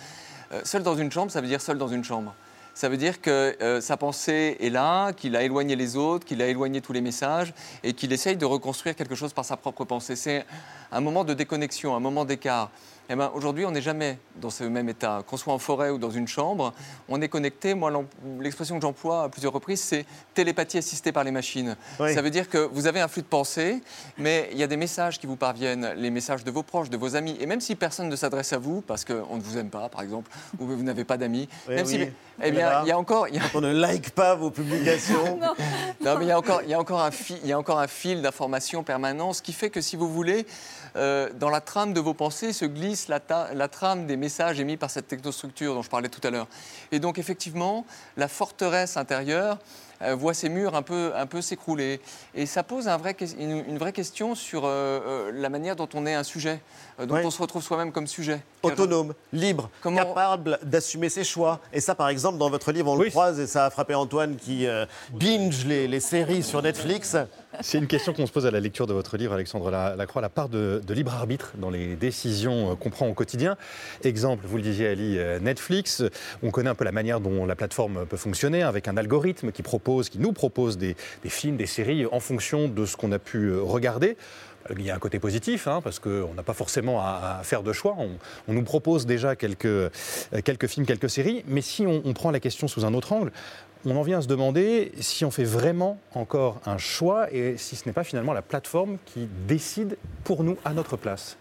Euh, seul dans une chambre, ça veut dire seul dans une chambre ça veut dire que sa pensée est là, qu'il a éloigné les autres, qu'il a éloigné tous les messages et qu'il essaye de reconstruire quelque chose par sa propre pensée. C'est un moment de déconnexion, un moment d'écart. Eh ben, aujourd'hui, on n'est jamais dans ce même état. Qu'on soit en forêt ou dans une chambre, on est connecté. Moi, l'expression que j'emploie à plusieurs reprises, c'est télépathie assistée par les machines. Ça veut dire que vous avez un flux de pensée, mais il y a des messages qui vous parviennent, les messages de vos proches, de vos amis. Et même si personne ne s'adresse à vous, parce qu'on ne vous aime pas, par exemple, ou vous n'avez pas d'amis, même si, eh bien, il y a encore... On ne like pas vos publications. non. mais il y a encore, il y a encore un, fil, il y a encore un fil d'information permanent, ce qui fait que si vous voulez, euh, dans la trame de vos pensées se glisse la, trame des messages émis par cette technostructure dont je parlais tout à l'heure. Et donc effectivement, la forteresse intérieure euh, voit ses murs un peu, un peu s'écrouler. Et ça pose une, vraie question sur euh, la manière dont on est un sujet, dont on se retrouve soi-même comme sujet. Autonome, libre, capable d'assumer ses choix. Et ça, par exemple, dans votre livre, on le croise, et ça a frappé Antoine qui binge les, les séries sur Netflix. C'est une question qu'on se pose à la lecture de votre livre, Alexandre Lacroix, la part de, libre arbitre dans les décisions euh, qu'on prend au quotidien. Exemple, vous le disiez Ali, euh, Netflix, on connaît un peu la manière dont la plateforme peut fonctionner avec un algorithme qui propose, qui nous propose des, films, des séries en fonction de ce qu'on a pu euh, regarder. Il y a un côté positif, hein, parce qu'on n'a pas forcément à, faire de choix. On, nous propose déjà quelques, quelques films, quelques séries. Mais si on prend la question sous un autre angle, on en vient à se demander si on fait vraiment encore un choix et si ce n'est pas finalement la plateforme qui décide pour nous à notre place.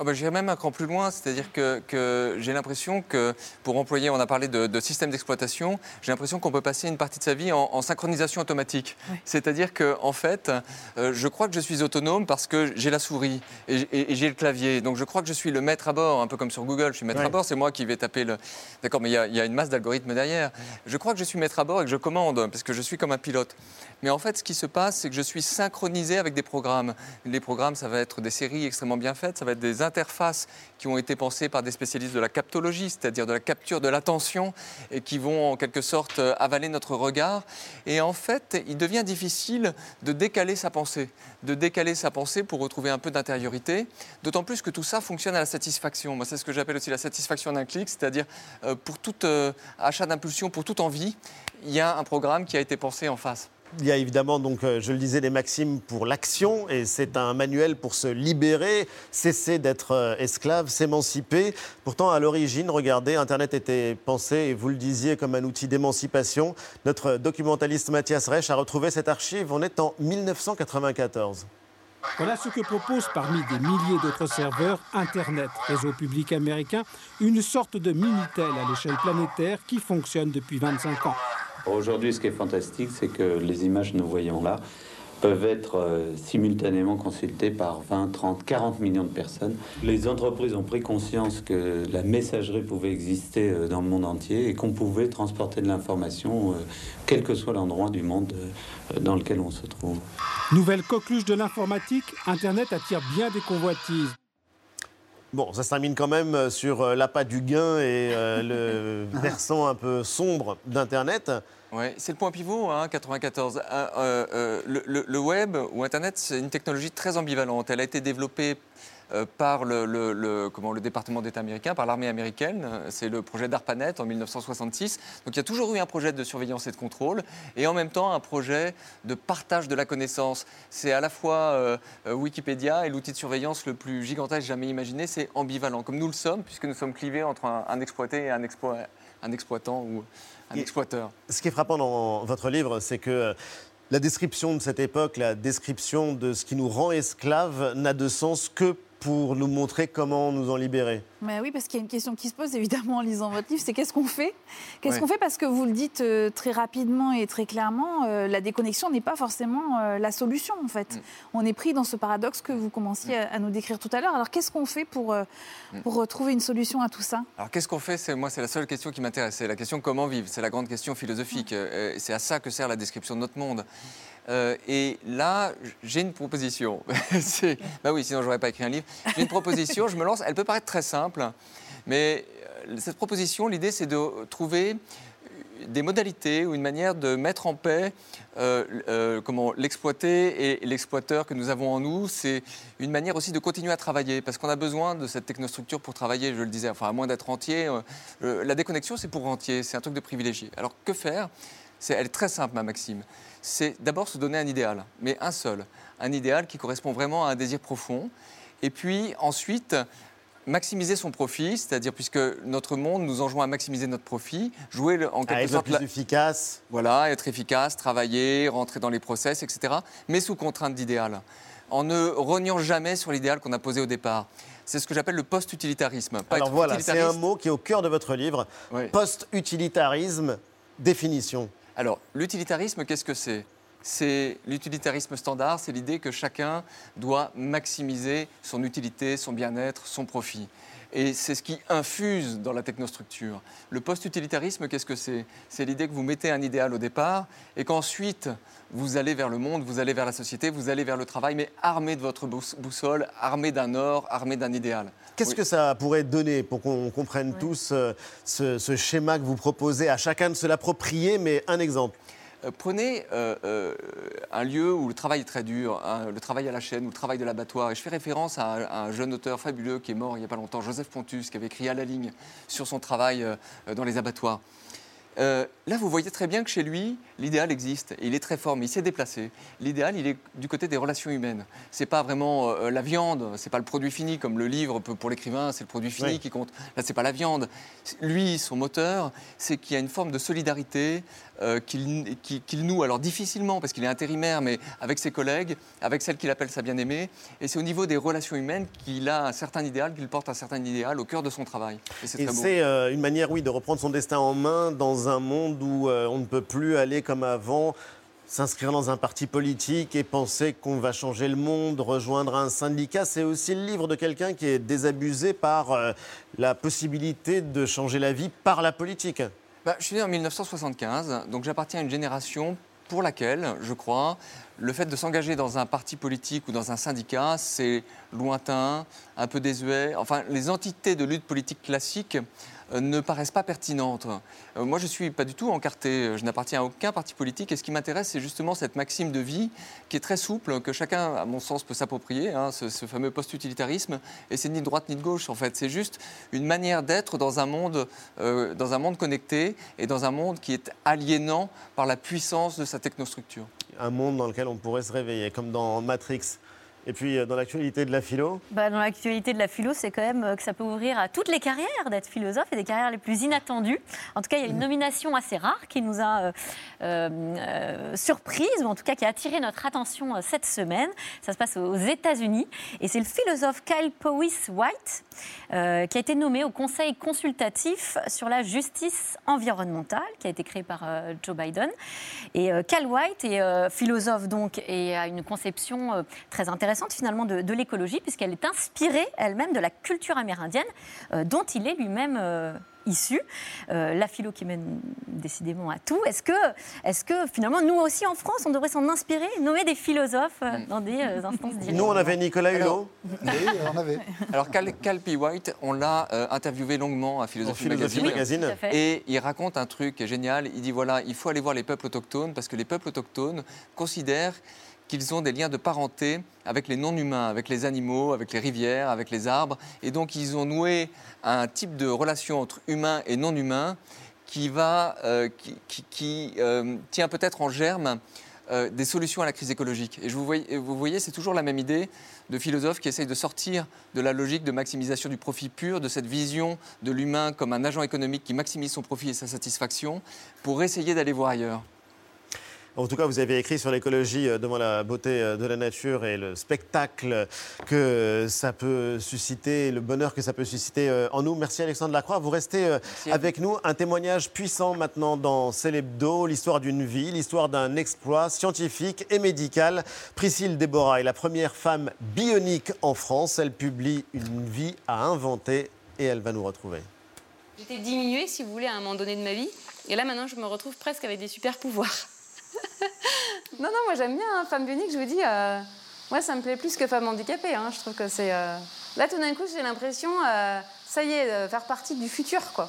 Oh bah, J'irais même un cran plus loin, c'est-à-dire que, j'ai l'impression que, pour employer, on a parlé de, système d'exploitation, j'ai l'impression qu'on peut passer une partie de sa vie en, synchronisation automatique. C'est-à-dire que, en fait, euh, je crois que je suis autonome parce que j'ai la souris et, j'ai le clavier. Donc je crois que je suis le maître à bord, un peu comme sur Google, je suis maître à bord, c'est moi qui vais taper le. D'accord, mais il y, y, a une masse d'algorithmes derrière. Je crois que je suis maître à bord et que je commande parce que je suis comme un pilote. Mais en fait, ce qui se passe, c'est que je suis synchronisé avec des programmes. Les programmes, ça va être des séries extrêmement bien faites, ça va être des interfaces qui ont été pensées par des spécialistes de la captologie, c'est-à-dire de la capture de l'attention, et qui vont en quelque sorte euh, avaler notre regard. Et en fait, il devient difficile de décaler sa pensée, de décaler sa pensée pour retrouver un peu d'intériorité, d'autant plus que tout ça fonctionne à la satisfaction. Moi, c'est ce que j'appelle aussi la satisfaction d'un clic, c'est-à-dire euh, pour tout euh, achat d'impulsion, pour toute envie, il y a un programme qui a été pensé en face. Il y a évidemment, donc, euh, je le disais, les maximes pour l'action, et c'est un manuel pour se libérer, cesser d'être euh, esclave, s'émanciper. Pourtant, à l'origine, regardez, Internet était pensé, et vous le disiez, comme un outil d'émancipation. Notre documentaliste Mathias Reich a retrouvé cette archive, on est en 1994. Voilà ce que propose parmi des milliers d'autres serveurs Internet, réseau public américain, une sorte de Minitel à l'échelle planétaire qui fonctionne depuis 25 ans. Aujourd'hui, ce qui est fantastique, c'est que les images que nous voyons là peuvent être euh, simultanément consultées par 20, 30, 40 millions de personnes. Les entreprises ont pris conscience que la messagerie pouvait exister euh, dans le monde entier et qu'on pouvait transporter de l'information, euh, quel que soit l'endroit du monde dans lequel on se trouve. Nouvelle coqueluche de l'informatique, Internet attire bien des convoitises. Bon, ça se termine quand même euh, sur euh, l'appât du gain et euh, le versant un peu sombre d'Internet. Oui, c'est le point pivot, hein, 94. le, le, web ou Internet, c'est une technologie très ambivalente. Elle a été développée euh, par le, comment, le département d'État américain, par l'armée américaine. C'est le projet DARPANET en 1966. Donc il y a toujours eu un projet de surveillance et de contrôle, et en même temps un projet de partage de la connaissance. C'est à la fois euh, euh, Wikipédia et l'outil de surveillance le plus gigantesque jamais imaginé. C'est ambivalent, comme nous le sommes, puisque nous sommes clivés entre un, exploité et un, un exploitant ou un exploiteur. Ce qui est frappant dans votre livre, c'est que la description de cette époque, la description de ce qui nous rend esclaves n'a de sens que pour nous montrer comment nous en libérer. Mais oui, parce qu'il y a une question qui se pose évidemment en lisant votre livre, c'est qu'est-ce qu'on fait? Qu'est-ce qu'on fait? Parce que vous le dites euh, très rapidement et très clairement, euh, la déconnexion n'est pas forcément euh, la solution en fait. Mm. On est pris dans ce paradoxe que vous commenciez à, nous décrire tout à l'heure. Alors qu'est-ce qu'on fait pour, mm. pour trouver une solution à tout ça? Alors qu'est-ce qu'on fait? C'est, Moi, c'est la seule question qui m'intéresse. C'est la question comment vivre. C'est la grande question philosophique. Mm. c'est à ça que sert la description de notre monde. Euh, et là, j'ai une proposition. bah oui, sinon j'aurais pas écrit un livre. J'ai une proposition, je me lance. Elle peut paraître très simple, mais euh, cette proposition, l'idée, c'est de trouver des modalités ou une manière de mettre en paix euh, comment l'exploiter et l'exploiteur que nous avons en nous. C'est une manière aussi de continuer à travailler parce qu'on a besoin de cette technostructure pour travailler. Je le disais, enfin à moins d'être entier, la déconnexion c'est pour entier, c'est un truc de privilégié. Alors que faire? C'est, Elle est très simple, ma maxime c'est d'abord se donner un idéal, mais un seul, un idéal qui correspond vraiment à un désir profond, et puis ensuite maximiser son profit, c'est-à-dire puisque notre monde nous enjoint à maximiser notre profit, jouer en quelque sorte... Être plus efficace. Voilà, être efficace, travailler, rentrer dans les process, etc., mais sous contrainte d'idéal, en ne reniant jamais sur l'idéal qu'on a posé au départ. C'est ce que j'appelle le post-utilitarisme. Alors voilà, c'est un mot qui est au cœur de votre livre. Post-utilitarisme, définition. Alors, l'utilitarisme, qu'est-ce que c'est? C'est l'utilitarisme standard, c'est l'idée que chacun doit maximiser son utilité, son bien-être, son profit. Et c'est ce qui infuse dans la technostructure. Le post-utilitarisme, qu'est-ce que c'est? C'est l'idée que vous mettez un idéal au départ et qu'ensuite vous allez vers le monde, vous allez vers la société, vous allez vers le travail, mais armé de votre boussole, armé d'un or, armé d'un idéal. Qu'est-ce que ça pourrait donner pour qu'on comprenne tous euh, ce, schéma que vous proposez à chacun de se l'approprier, mais un exemple? Prenez euh, un lieu où le travail est très dur, hein, le travail à la chaîne ou le travail de l'abattoir. Et je fais référence à un, jeune auteur fabuleux qui est mort il n'y a pas longtemps, Joseph Pontus, qui avait écrit à la ligne sur son travail dans les abattoirs. Euh, là, vous voyez très bien que chez lui, l'idéal existe. il est très fort, mais il s'est déplacé. L'idéal, il est du côté des relations humaines. C'est pas vraiment euh, la viande, c'est pas le produit fini comme le livre pour l'écrivain, c'est le produit fini qui compte. Là, c'est pas la viande. Lui, son moteur, c'est qu'il y a une forme de solidarité euh, qu'il noue, alors difficilement parce qu'il est intérimaire, mais avec ses collègues, avec celle qu'il appelle sa bien-aimée. Et c'est au niveau des relations humaines qu'il a un certain idéal, qu'il porte un certain idéal au cœur de son travail. Et c'est une manière, oui, de reprendre son destin en main dans un monde où euh, on ne peut plus aller comme avant, s'inscrire dans un parti politique et penser qu'on va changer le monde, rejoindre un syndicat. C'est aussi le livre de quelqu'un qui est désabusé par euh, la possibilité de changer la vie par la politique. Bah, je suis né en 1975, donc j'appartiens à une génération pour laquelle, je crois, le fait de s'engager dans un parti politique ou dans un syndicat, c'est lointain, un peu désuet. Enfin, les entités de lutte politique classique ne paraissent pas pertinentes. Euh, moi, je ne suis pas du tout encarté, je n'appartiens à aucun parti politique, et ce qui m'intéresse, c'est justement cette maxime de vie qui est très souple, que chacun, à mon sens, peut s'approprier, hein, ce, fameux post-utilitarisme, et c'est ni de droite ni de gauche, en fait. C'est juste une manière d'être dans, un monde, euh, dans un monde connecté et dans un monde qui est aliénant par la puissance de sa technostructure. Un monde dans lequel on pourrait se réveiller, comme dans Matrix. Et puis, euh, dans l'actualité de la philo bah, Dans l'actualité de la philo, c'est quand même euh, que ça peut ouvrir à toutes les carrières d'être philosophe et des carrières les plus inattendues. En tout cas, il y a une nomination assez rare qui nous a euh, surprise, ou en tout cas qui a attiré notre attention cette semaine. Ça se passe aux États-Unis. Et c'est le philosophe Kyle Powys White qui a été nommé au Conseil consultatif sur la justice environnementale, qui a été créé par Joe Biden. Et Kyle White est philosophe donc et a une conception très intéressante finalement de, l'écologie, puisqu'elle est inspirée elle-même de la culture amérindienne, euh, dont il est lui-même euh, issu. Euh, la philo qui mène décidément à tout. Est-ce que, est que finalement, nous aussi en France, on devrait s'en inspirer, nommer des philosophes dans des instances dirigeantes Nous, on avait Nicolas Hulot. Oui, on avait. Alors, Cal, P. White, on l'a interviewé longuement à Philosophie, Magazine. Magazine. Et il raconte un truc génial. Il dit voilà, il faut aller voir les peuples autochtones parce que les peuples autochtones considèrent qu'ils ont des liens de parenté avec les non-humains, avec les animaux, avec les rivières, avec les arbres. Et donc, ils ont noué un type de relation entre humains et non-humains qui, va, euh, qui, euh, tient peut-être en germe euh, des solutions à la crise écologique. Et vous voyez, vous voyez c'est toujours la même idée de philosophes qui essayent de sortir de la logique de maximisation du profit pur, de cette vision de l'humain comme un agent économique qui maximise son profit et sa satisfaction, pour essayer d'aller voir ailleurs. En tout cas, vous avez écrit sur l'écologie euh, devant la beauté euh, de la nature et le spectacle que ça peut susciter, le bonheur que ça peut susciter euh, en nous. Merci Alexandre Lacroix. Vous restez avec nous. Un témoignage puissant maintenant dans Célébdo, l'histoire d'une vie, l'histoire d'un exploit scientifique et médical. Priscille Déborah est la première femme bionique en France. Elle publie Une vie à inventer et elle va nous retrouver. J'étais diminuée, si vous voulez, à un moment donné de ma vie. Et là, maintenant, je me retrouve presque avec des super pouvoirs. non, non, moi j'aime bien, hein, femme bionique, je vous dis, euh, moi ça me plaît plus que femme handicapée. Hein, je trouve que c'est. Euh, là, tout d'un coup, j'ai l'impression, euh, ça y est, faire partie du futur, quoi.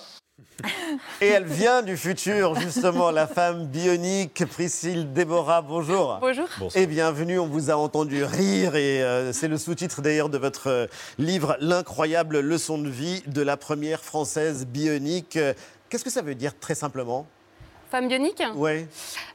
Et elle vient du futur, justement, la femme bionique, Priscille Déborah. Bonjour. Bonjour. Et bienvenue, on vous a entendu rire, et c'est le sous-titre d'ailleurs de votre livre L'incroyable leçon de vie de la première française bionique. Qu'est-ce que ça veut dire très simplement? Femme bionique Oui.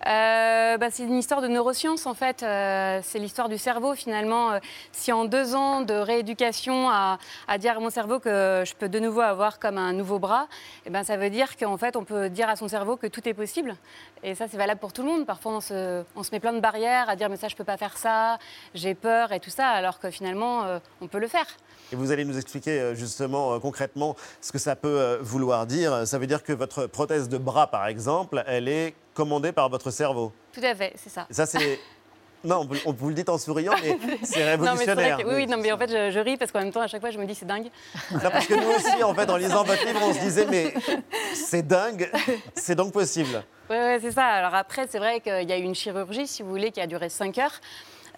Euh, bah, c'est une histoire de neurosciences en fait. Euh, c'est l'histoire du cerveau finalement. Euh, si en deux ans de rééducation à, dire à mon cerveau que je peux de nouveau avoir comme un nouveau bras, eh ben, ça veut dire qu'en fait on peut dire à son cerveau que tout est possible. Et ça c'est valable pour tout le monde. Parfois on se, on se met plein de barrières à dire mais ça je peux pas faire ça, j'ai peur et tout ça, alors que finalement on peut le faire. Et vous allez nous expliquer justement concrètement ce que ça peut vouloir dire. Ça veut dire que votre prothèse de bras par exemple, elle est commandée par votre cerveau. Tout à fait, c'est ça. Ça, c'est. Non, on vous le dit en souriant, mais c'est révolutionnaire. oui, non, mais en fait, je, ris parce qu'en même temps, à chaque fois, je me dis c'est dingue. Non, parce que nous aussi, en fait, en lisant votre livre, on se disait mais c'est dingue, c'est donc possible. Oui, ouais, c'est ça. Alors après, c'est vrai qu'il y a eu une chirurgie, si vous voulez, qui a duré 5 heures.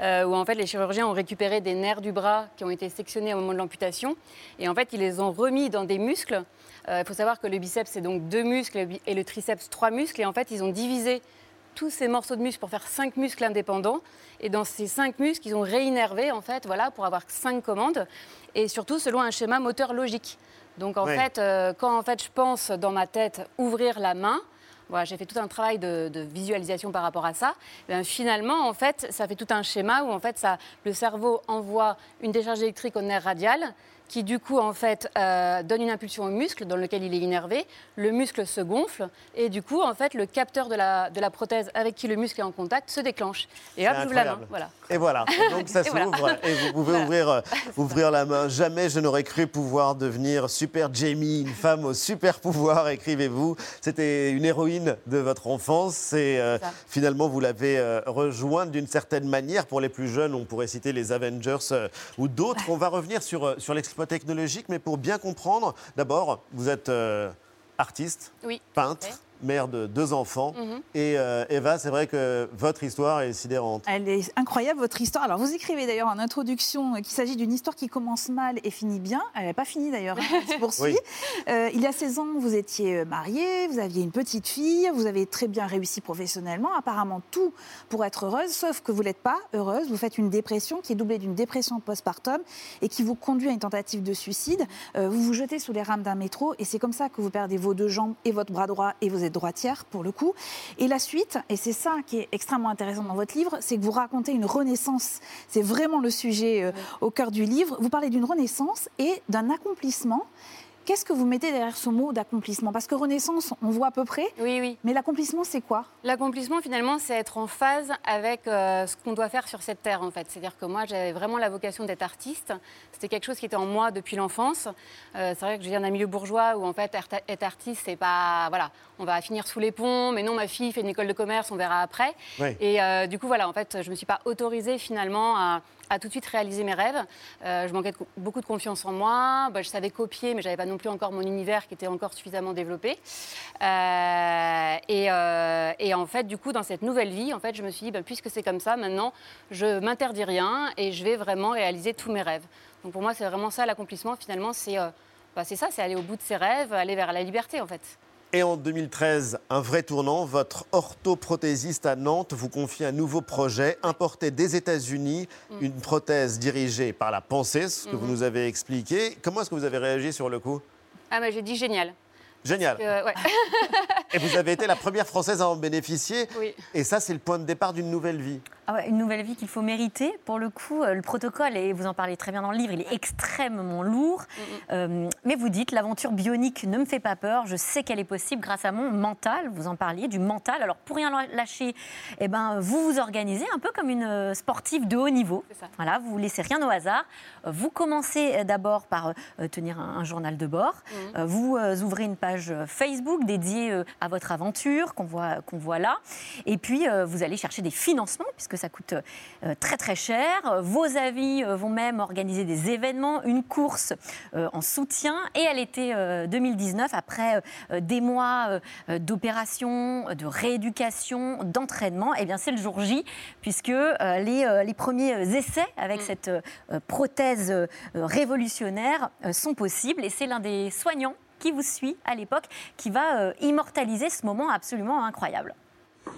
Euh, où en fait les chirurgiens ont récupéré des nerfs du bras qui ont été sectionnés au moment de l'amputation et en fait ils les ont remis dans des muscles euh, il faut savoir que le biceps, c'est donc deux muscles et le triceps, trois muscles. Et en fait, ils ont divisé tous ces morceaux de muscles pour faire cinq muscles indépendants. Et dans ces cinq muscles, ils ont réinnervé, en fait, voilà, pour avoir cinq commandes. Et surtout selon un schéma moteur logique. Donc, en fait, euh, quand en fait, je pense dans ma tête ouvrir la main, voilà, j'ai fait tout un travail de, visualisation par rapport à ça. Eh finalement, en fait, ça fait tout un schéma où en fait, le cerveau envoie une décharge électrique au nerf radial qui du coup en fait euh, donne une impulsion au muscle dans lequel il est innervé. Le muscle se gonfle et du coup en fait le capteur de la, de la prothèse avec qui le muscle est en contact se déclenche. Et hop, j'ouvre la main. Voilà. Et voilà. donc ça s'ouvre et vous pouvez ouvrir, euh, ouvrir la main. Jamais je n'aurais cru pouvoir devenir super Jamie, une femme au super pouvoir. Écrivez-vous. C'était une héroïne de votre enfance et euh, finalement vous l'avez rejointe d'une certaine manière. Pour les plus jeunes, on pourrait citer les Avengers ou d'autres. On va revenir sur, sur l'exploitation technologique, mais pour bien comprendre, d'abord, vous êtes euh, artiste, peintre, mère de deux enfants. Mhm. Et Eva, c'est vrai que votre histoire est sidérante. Elle est incroyable, votre histoire. Alors, vous écrivez d'ailleurs en introduction qu'il s'agit d'une histoire qui commence mal et finit bien. Elle n'est pas finie d'ailleurs, hein, elle se poursuit. il y a 16 ans, vous étiez mariée, vous aviez une petite fille, vous avez très bien réussi professionnellement, apparemment tout pour être heureuse, sauf que vous n'êtes pas heureuse. Vous faites une dépression qui est doublée d'une dépression postpartum et qui vous conduit à une tentative de suicide. Euh, vous vous jetez sous les rames d'un métro et c'est comme ça que vous perdez vos deux jambes et votre bras droit et vous êtes droitière pour le coup. Et la suite, et c'est ça qui est extrêmement intéressant dans votre livre, c'est que vous racontez une renaissance. C'est vraiment le sujet euh, au cœur du livre. Vous parlez d'une renaissance et d'un accomplissement Qu'est-ce que vous mettez derrière ce mot d'accomplissement? Parce que Renaissance, on voit à peu près. Oui, oui. Mais l'accomplissement, c'est quoi? L'accomplissement, finalement, c'est être en phase avec euh, ce qu'on doit faire sur cette terre, en fait. C'est-à-dire que moi, j'avais vraiment la vocation d'être artiste. C'était quelque chose qui était en moi depuis l'enfance. Euh, c'est vrai que je viens d'un milieu bourgeois où, en fait, être artiste, c'est pas. Voilà, on va finir sous les ponts, mais non, ma fille fait une école de commerce, on verra après. Et euh, du coup, voilà, en fait, je ne me suis pas autorisée finalement à, à tout de suite réaliser mes rêves. Euh, je manquais beaucoup de confiance en moi. Bah, je savais copier, mais j'avais pas non plus encore mon univers qui était encore suffisamment développé. Euh, euh, et, en fait, du coup, dans cette nouvelle vie, en fait, je me suis dit, bah, puisque c'est comme ça, maintenant, je m'interdis rien et je vais vraiment réaliser tous mes rêves. Donc pour moi, c'est vraiment ça l'accomplissement. Finalement, c'est bah, ça, c'est aller au bout de ses rêves, aller vers la liberté, en fait. Et en 2013, un vrai tournant, votre orthoprothésiste à Nantes vous confie un nouveau projet, importé des États-Unis, mm. une prothèse dirigée par la pensée, ce que vous mm-hmm. nous avez expliqué. Comment est-ce que vous avez réagi sur le coup? Ah, bah, j'ai dit génial. Génial. et vous avez été la première Française à en bénéficier. Oui. Et ça, c'est le point de départ d'une nouvelle vie. Ah une nouvelle vie qu'il faut mériter. Pour le coup, euh, le protocole, et vous en parlez très bien dans le livre, il est extrêmement lourd. Euh, mais vous dites, l'aventure bionique ne me fait pas peur. Je sais qu'elle est possible grâce à mon mental. Vous en parliez, du mental. Alors, pour rien lâcher, eh ben, vous vous organisez un peu comme une euh, sportive de haut niveau. Voilà, vous ne laissez rien au hasard. Vous commencez d'abord par tenir un, journal de bord. Mm. Vous ouvrez une page Facebook dédiée à votre aventure qu'on voit, qu'on voit là. Et puis, vous allez chercher des financements, puisque que ça coûte euh, très très cher. Vos avis euh, vont même organiser des événements, une course euh, en soutien. Et à l'été 2019, après des mois d'opérations, de rééducation, d'entraînement, eh bien c'est le jour J, puisque les, les premiers essais avec mm. cette prothèse révolutionnaire sont possibles. Et c'est l'un des soignants qui vous suit à l'époque qui va immortaliser ce moment absolument incroyable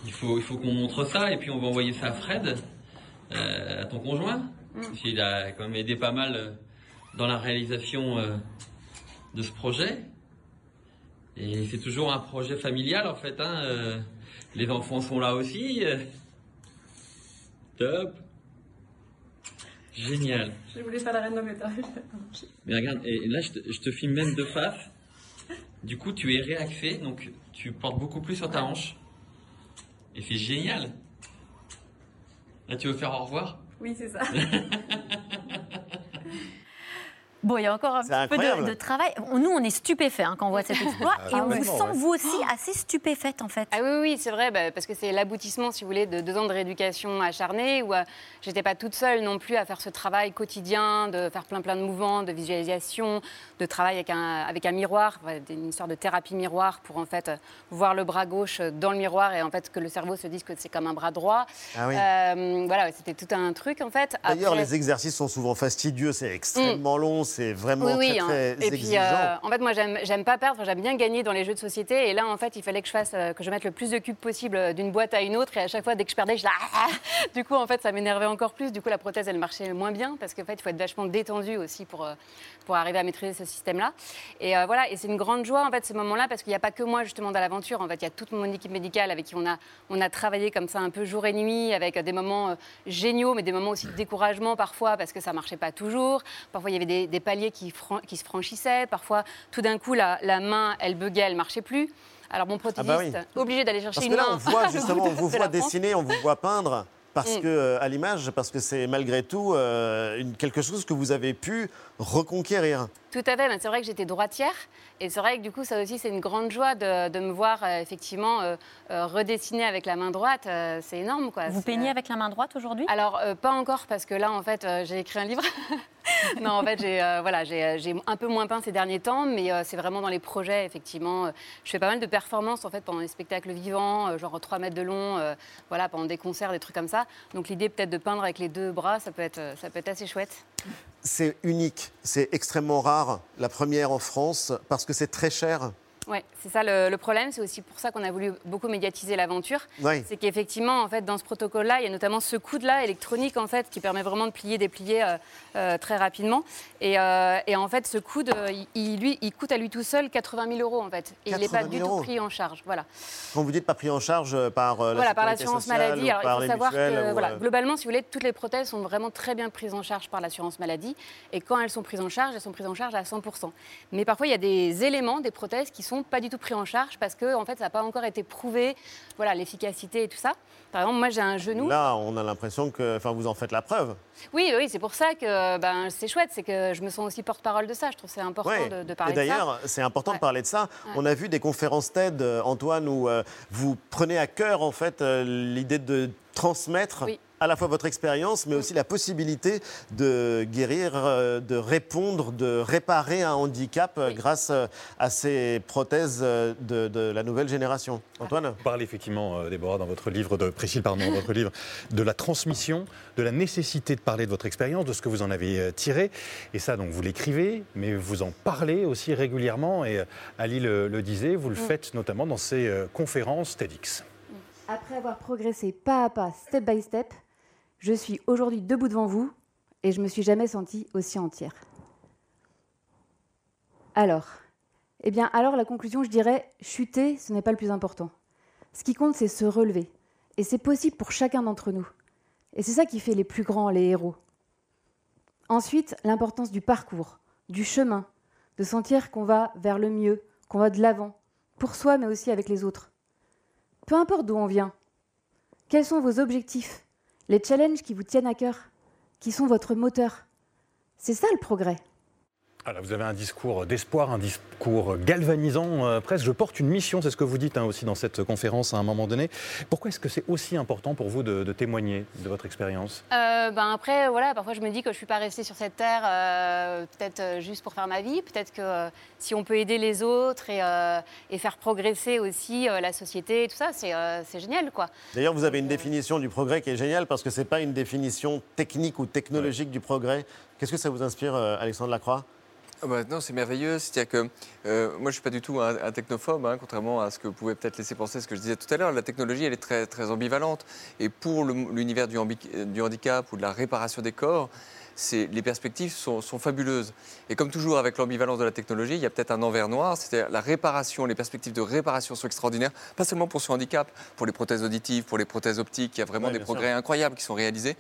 il faut, il faut qu'on montre ça et puis on va envoyer ça à Fred, euh, à ton conjoint. Mm. Il a quand même aidé pas mal euh, dans la réalisation euh, de ce projet. Et c'est toujours un projet familial en fait. Hein, les enfants sont là aussi. Top. Génial. Je voulais faire la reine d'Angleterre. Mais regarde, et là je te, je te filme même de face. Du coup, tu es réaxé, donc tu portes beaucoup plus sur ta hanche. Et c'est génial. Là, tu veux faire au revoir? Oui, c'est ça. Bon, il y a encore un peu de, travail. Nous, on est stupéfaits hein, quand on voit cet exploit. Ah, et on vous sent, vous aussi, assez stupéfaite, en fait. Ah oui, oui, c'est vrai, bah, parce que c'est l'aboutissement, si vous voulez, de deux ans de rééducation acharnée, où je euh, j'étais pas toute seule non plus à faire ce travail quotidien, de faire plein, plein de mouvements, de visualisation, de travail avec un, avec un miroir, une sorte de thérapie miroir pour, en fait, voir le bras gauche dans le miroir et, en fait, que le cerveau se dise que c'est comme un bras droit. Ah oui. Euh, voilà, c'était tout un truc, en fait. D'ailleurs, les exercices sont souvent fastidieux, c'est extrêmement mm. long, c'est vraiment oui, oui, très, hein. Et puis, euh, en fait, moi, j'aime pas perdre, j'aime bien gagner dans les jeux de société. Et là, en fait, il fallait que je fasse, euh, que je mette le plus de cubes possible euh, d'une boîte à une autre. Et à chaque fois, dès que je perdais, je ah Du coup, en fait, ça m'énervait encore plus. Du coup, la prothèse, elle marchait moins bien parce qu'en fait, il faut être vachement détendu aussi pour, pour arriver à maîtriser ce système-là. Et voilà, et c'est une grande joie, en fait, ce moment-là, parce qu'il n'y a pas que moi, justement, dans l'aventure. En fait, il y a toute mon équipe médicale avec qui on a, on a travaillé comme ça un peu jour et nuit, avec des moments géniaux, mais des moments aussi de découragement parfois parce que ça marchait pas toujours. Parfois, il y avait des, des paliers qui, qui se franchissaient Parfois, tout d'un coup, la, main, elle buguait, elle marchait plus. Alors mon ah bah prothésiste, obligé d'aller chercher une là, main. On voit justement, on vous voit dessiner, on vous voit peindre parce mm. que euh, à l'image, parce que c'est malgré tout euh, une, quelque chose que vous avez pu reconquérir. Tout à fait. C'est vrai que j'étais droitière, et c'est vrai que du coup, ça aussi, c'est une grande joie de, me voir euh, effectivement redessiner avec la main droite. c'est énorme, quoi. Vous peignez avec la main droite aujourd'hui? Alors pas encore, parce que là, en fait, j'ai écrit un livre. non, en fait, j'ai voilà, j'ai un peu moins peint ces derniers temps, mais c'est vraiment dans les projets, effectivement. Je fais pas mal de performances en fait pendant les spectacles vivants, genre 3 mètres de long, voilà, pendant des concerts, des trucs comme ça. Donc l'idée peut-être de peindre avec les deux bras, ça peut être assez chouette. C'est unique, c'est extrêmement rare, la première en France, parce que c'est très cher. Oui, c'est ça le, problème. C'est aussi pour ça qu'on a voulu beaucoup médiatiser l'aventure. C'est qu'effectivement, en fait, dans ce protocole-là, il y a notamment ce coude-là électronique en fait qui permet vraiment de plier, déplier euh, euh, très rapidement. Et, euh, et, en fait, ce coude, il, lui, il coûte à lui tout seul 80 000 euros en fait. Et il n'est pas du tout pris en charge. Voilà. Quand vous dites pas pris en charge par la voilà, par l'assurance maladie. Alors, il faut savoir que voilà, globalement, si vous voulez, toutes les prothèses sont vraiment très bien prises en charge par l'assurance maladie. Et quand elles sont prises en charge, elles sont prises en charge à 100 Mais parfois, il y a des éléments, des prothèses qui sont pas du tout pris en charge parce que en fait, ça n'a pas encore été prouvé, voilà, l'efficacité et tout ça. Par exemple, moi, j'ai un genou. Là, on a l'impression que, enfin, vous en faites la preuve. Oui, oui, c'est pour ça que ben, c'est chouette, c'est que je me sens aussi porte-parole de ça. Je trouve c'est important de, parler de ça. Et d'ailleurs, c'est important de parler de ça. On a vu des conférences TED, euh, Antoine, où euh, vous prenez à cœur en fait euh, l'idée de transmettre à la fois votre expérience, mais aussi la possibilité de guérir, euh, de répondre, de réparer un handicap euh, grâce euh, à ces prothèses de, la nouvelle génération. Antoine Vous parlez effectivement, Déborah, dans votre livre, de, Priscille, pardon, dans votre livre, de la transmission, de la nécessité de parler de votre expérience, de ce que vous en avez tiré. Et ça, donc, vous l'écrivez, mais vous en parlez aussi régulièrement. Et Ali le, le disait, vous le mm. faites notamment dans ces conférences TEDx. Après avoir progressé pas à pas, step by step, je suis aujourd'hui debout devant vous et je me suis jamais sentie aussi entière. Alors, eh bien, alors la conclusion, je dirais, chuter, ce n'est pas le plus important. Ce qui compte, c'est se relever. Et c'est possible pour chacun d'entre nous. Et c'est ça qui fait les plus grands, les héros. Ensuite, l'importance du parcours, du chemin, de sentir qu'on va vers le mieux, qu'on va de l'avant, pour soi, mais aussi avec les autres. Peu importe d'où on vient. Quels sont vos objectifs les challenges qui vous tiennent à cœur, qui sont votre moteur. C'est ça le progrès. Alors, vous avez un discours d'espoir, un discours galvanisant euh, presque. Je porte une mission, c'est ce que vous dites hein, aussi dans cette conférence à un moment donné. Pourquoi est-ce que c'est aussi important pour vous de, témoigner de votre expérience? Euh, ben Après, voilà, parfois je me dis que je ne suis pas restée sur cette terre euh, peut-être juste pour faire ma vie. Peut-être que si on peut aider les autres et, et faire progresser aussi la société et tout ça, c'est génial. quoi. D'ailleurs, vous avez une définition du progrès qui est géniale parce que ce n'est pas une définition technique ou technologique du progrès. Qu'est-ce que ça vous inspire, Alexandre Lacroix? Ah bah, non, c'est merveilleux. C'est-à-dire que euh, moi, je ne suis pas du tout un, technophobe, hein, contrairement à ce que vous pouvez peut-être laisser penser, ce que je disais tout à l'heure. La technologie, elle est très, très ambivalente. Et pour l'univers du, du, handicap ou de la réparation des corps, les perspectives sont, fabuleuses. Et comme toujours avec l'ambivalence de la technologie, il y a peut-être un envers noir, c'est-à-dire la réparation, les perspectives de réparation sont extraordinaires, pas seulement pour ce handicap, pour les prothèses auditives, pour les prothèses optiques, il y a vraiment des progrès incroyables qui sont réalisés.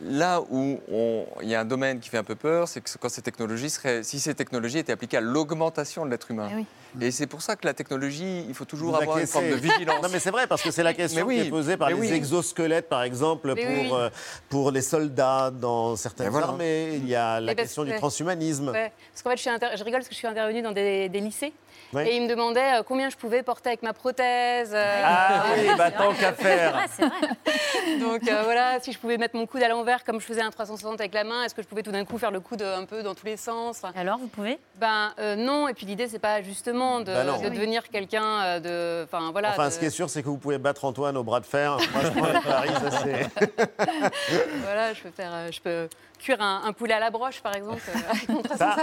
Là où il y a un domaine qui fait un peu peur, c'est que quand ces technologies seraient, si ces technologies étaient appliquées à l'augmentation de l'être humain. Eh Et c'est pour ça que la technologie, il faut toujours avoir une forme de vigilance. Non, mais c'est vrai, parce que c'est la question qui est posée par les exosquelettes, par exemple, pour, euh, pour les soldats dans certaines armées. Il y a la question du transhumanisme. Parce qu'en fait, je, je, rigole parce que je suis intervenue dans des, des lycées. Et il me demandait euh, combien je pouvais porter avec ma prothèse. Euh, ah oui, bah tant qu'à faire. vrai. Donc euh, voilà, si je pouvais mettre mon coude à l'envers comme je faisais un 360 avec la main, est-ce que je pouvais tout d'un coup faire le coude un peu dans tous les sens Alors, vous pouvez Ben non. Et puis l'idée, c'est pas justement de, bah devenir quelqu'un de. Enfin voilà. Enfin, ce qui est sûr, c'est que vous pouvez battre Antoine au bras de fer. Moi, je prends Paris, ça c'est. voilà, je peux faire, je peux cuire un, poulet à la broche, par exemple, 360. Ça,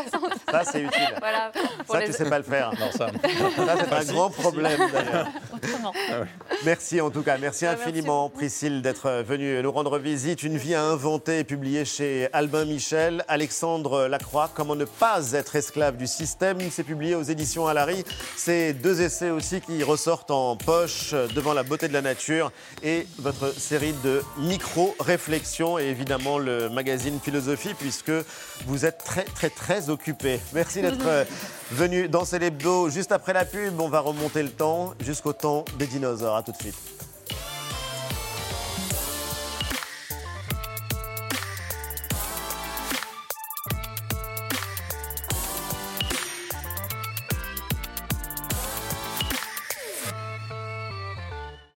ça c'est utile. Voilà, ça, tu sais pas le faire. Non, ça, c'est un grand problème, d'ailleurs. Ah merci, en tout cas. Merci infiniment, Priscille, d'être venue nous rendre visite. Une vie à inventer, publiée chez Albin Michel. Alexandre Lacroix, Comment ne pas être esclave du système. C'est publié aux éditions Alary. C'est deux essais aussi qui ressortent en poche devant la beauté de la nature et votre série de micro-réflexions et évidemment le magazine philosophie puisque vous êtes très très très occupé. Merci d'être euh, venu dans l'hebdo. Juste après la pub, on va remonter le temps jusqu'au temps des dinosaures. A tout de suite.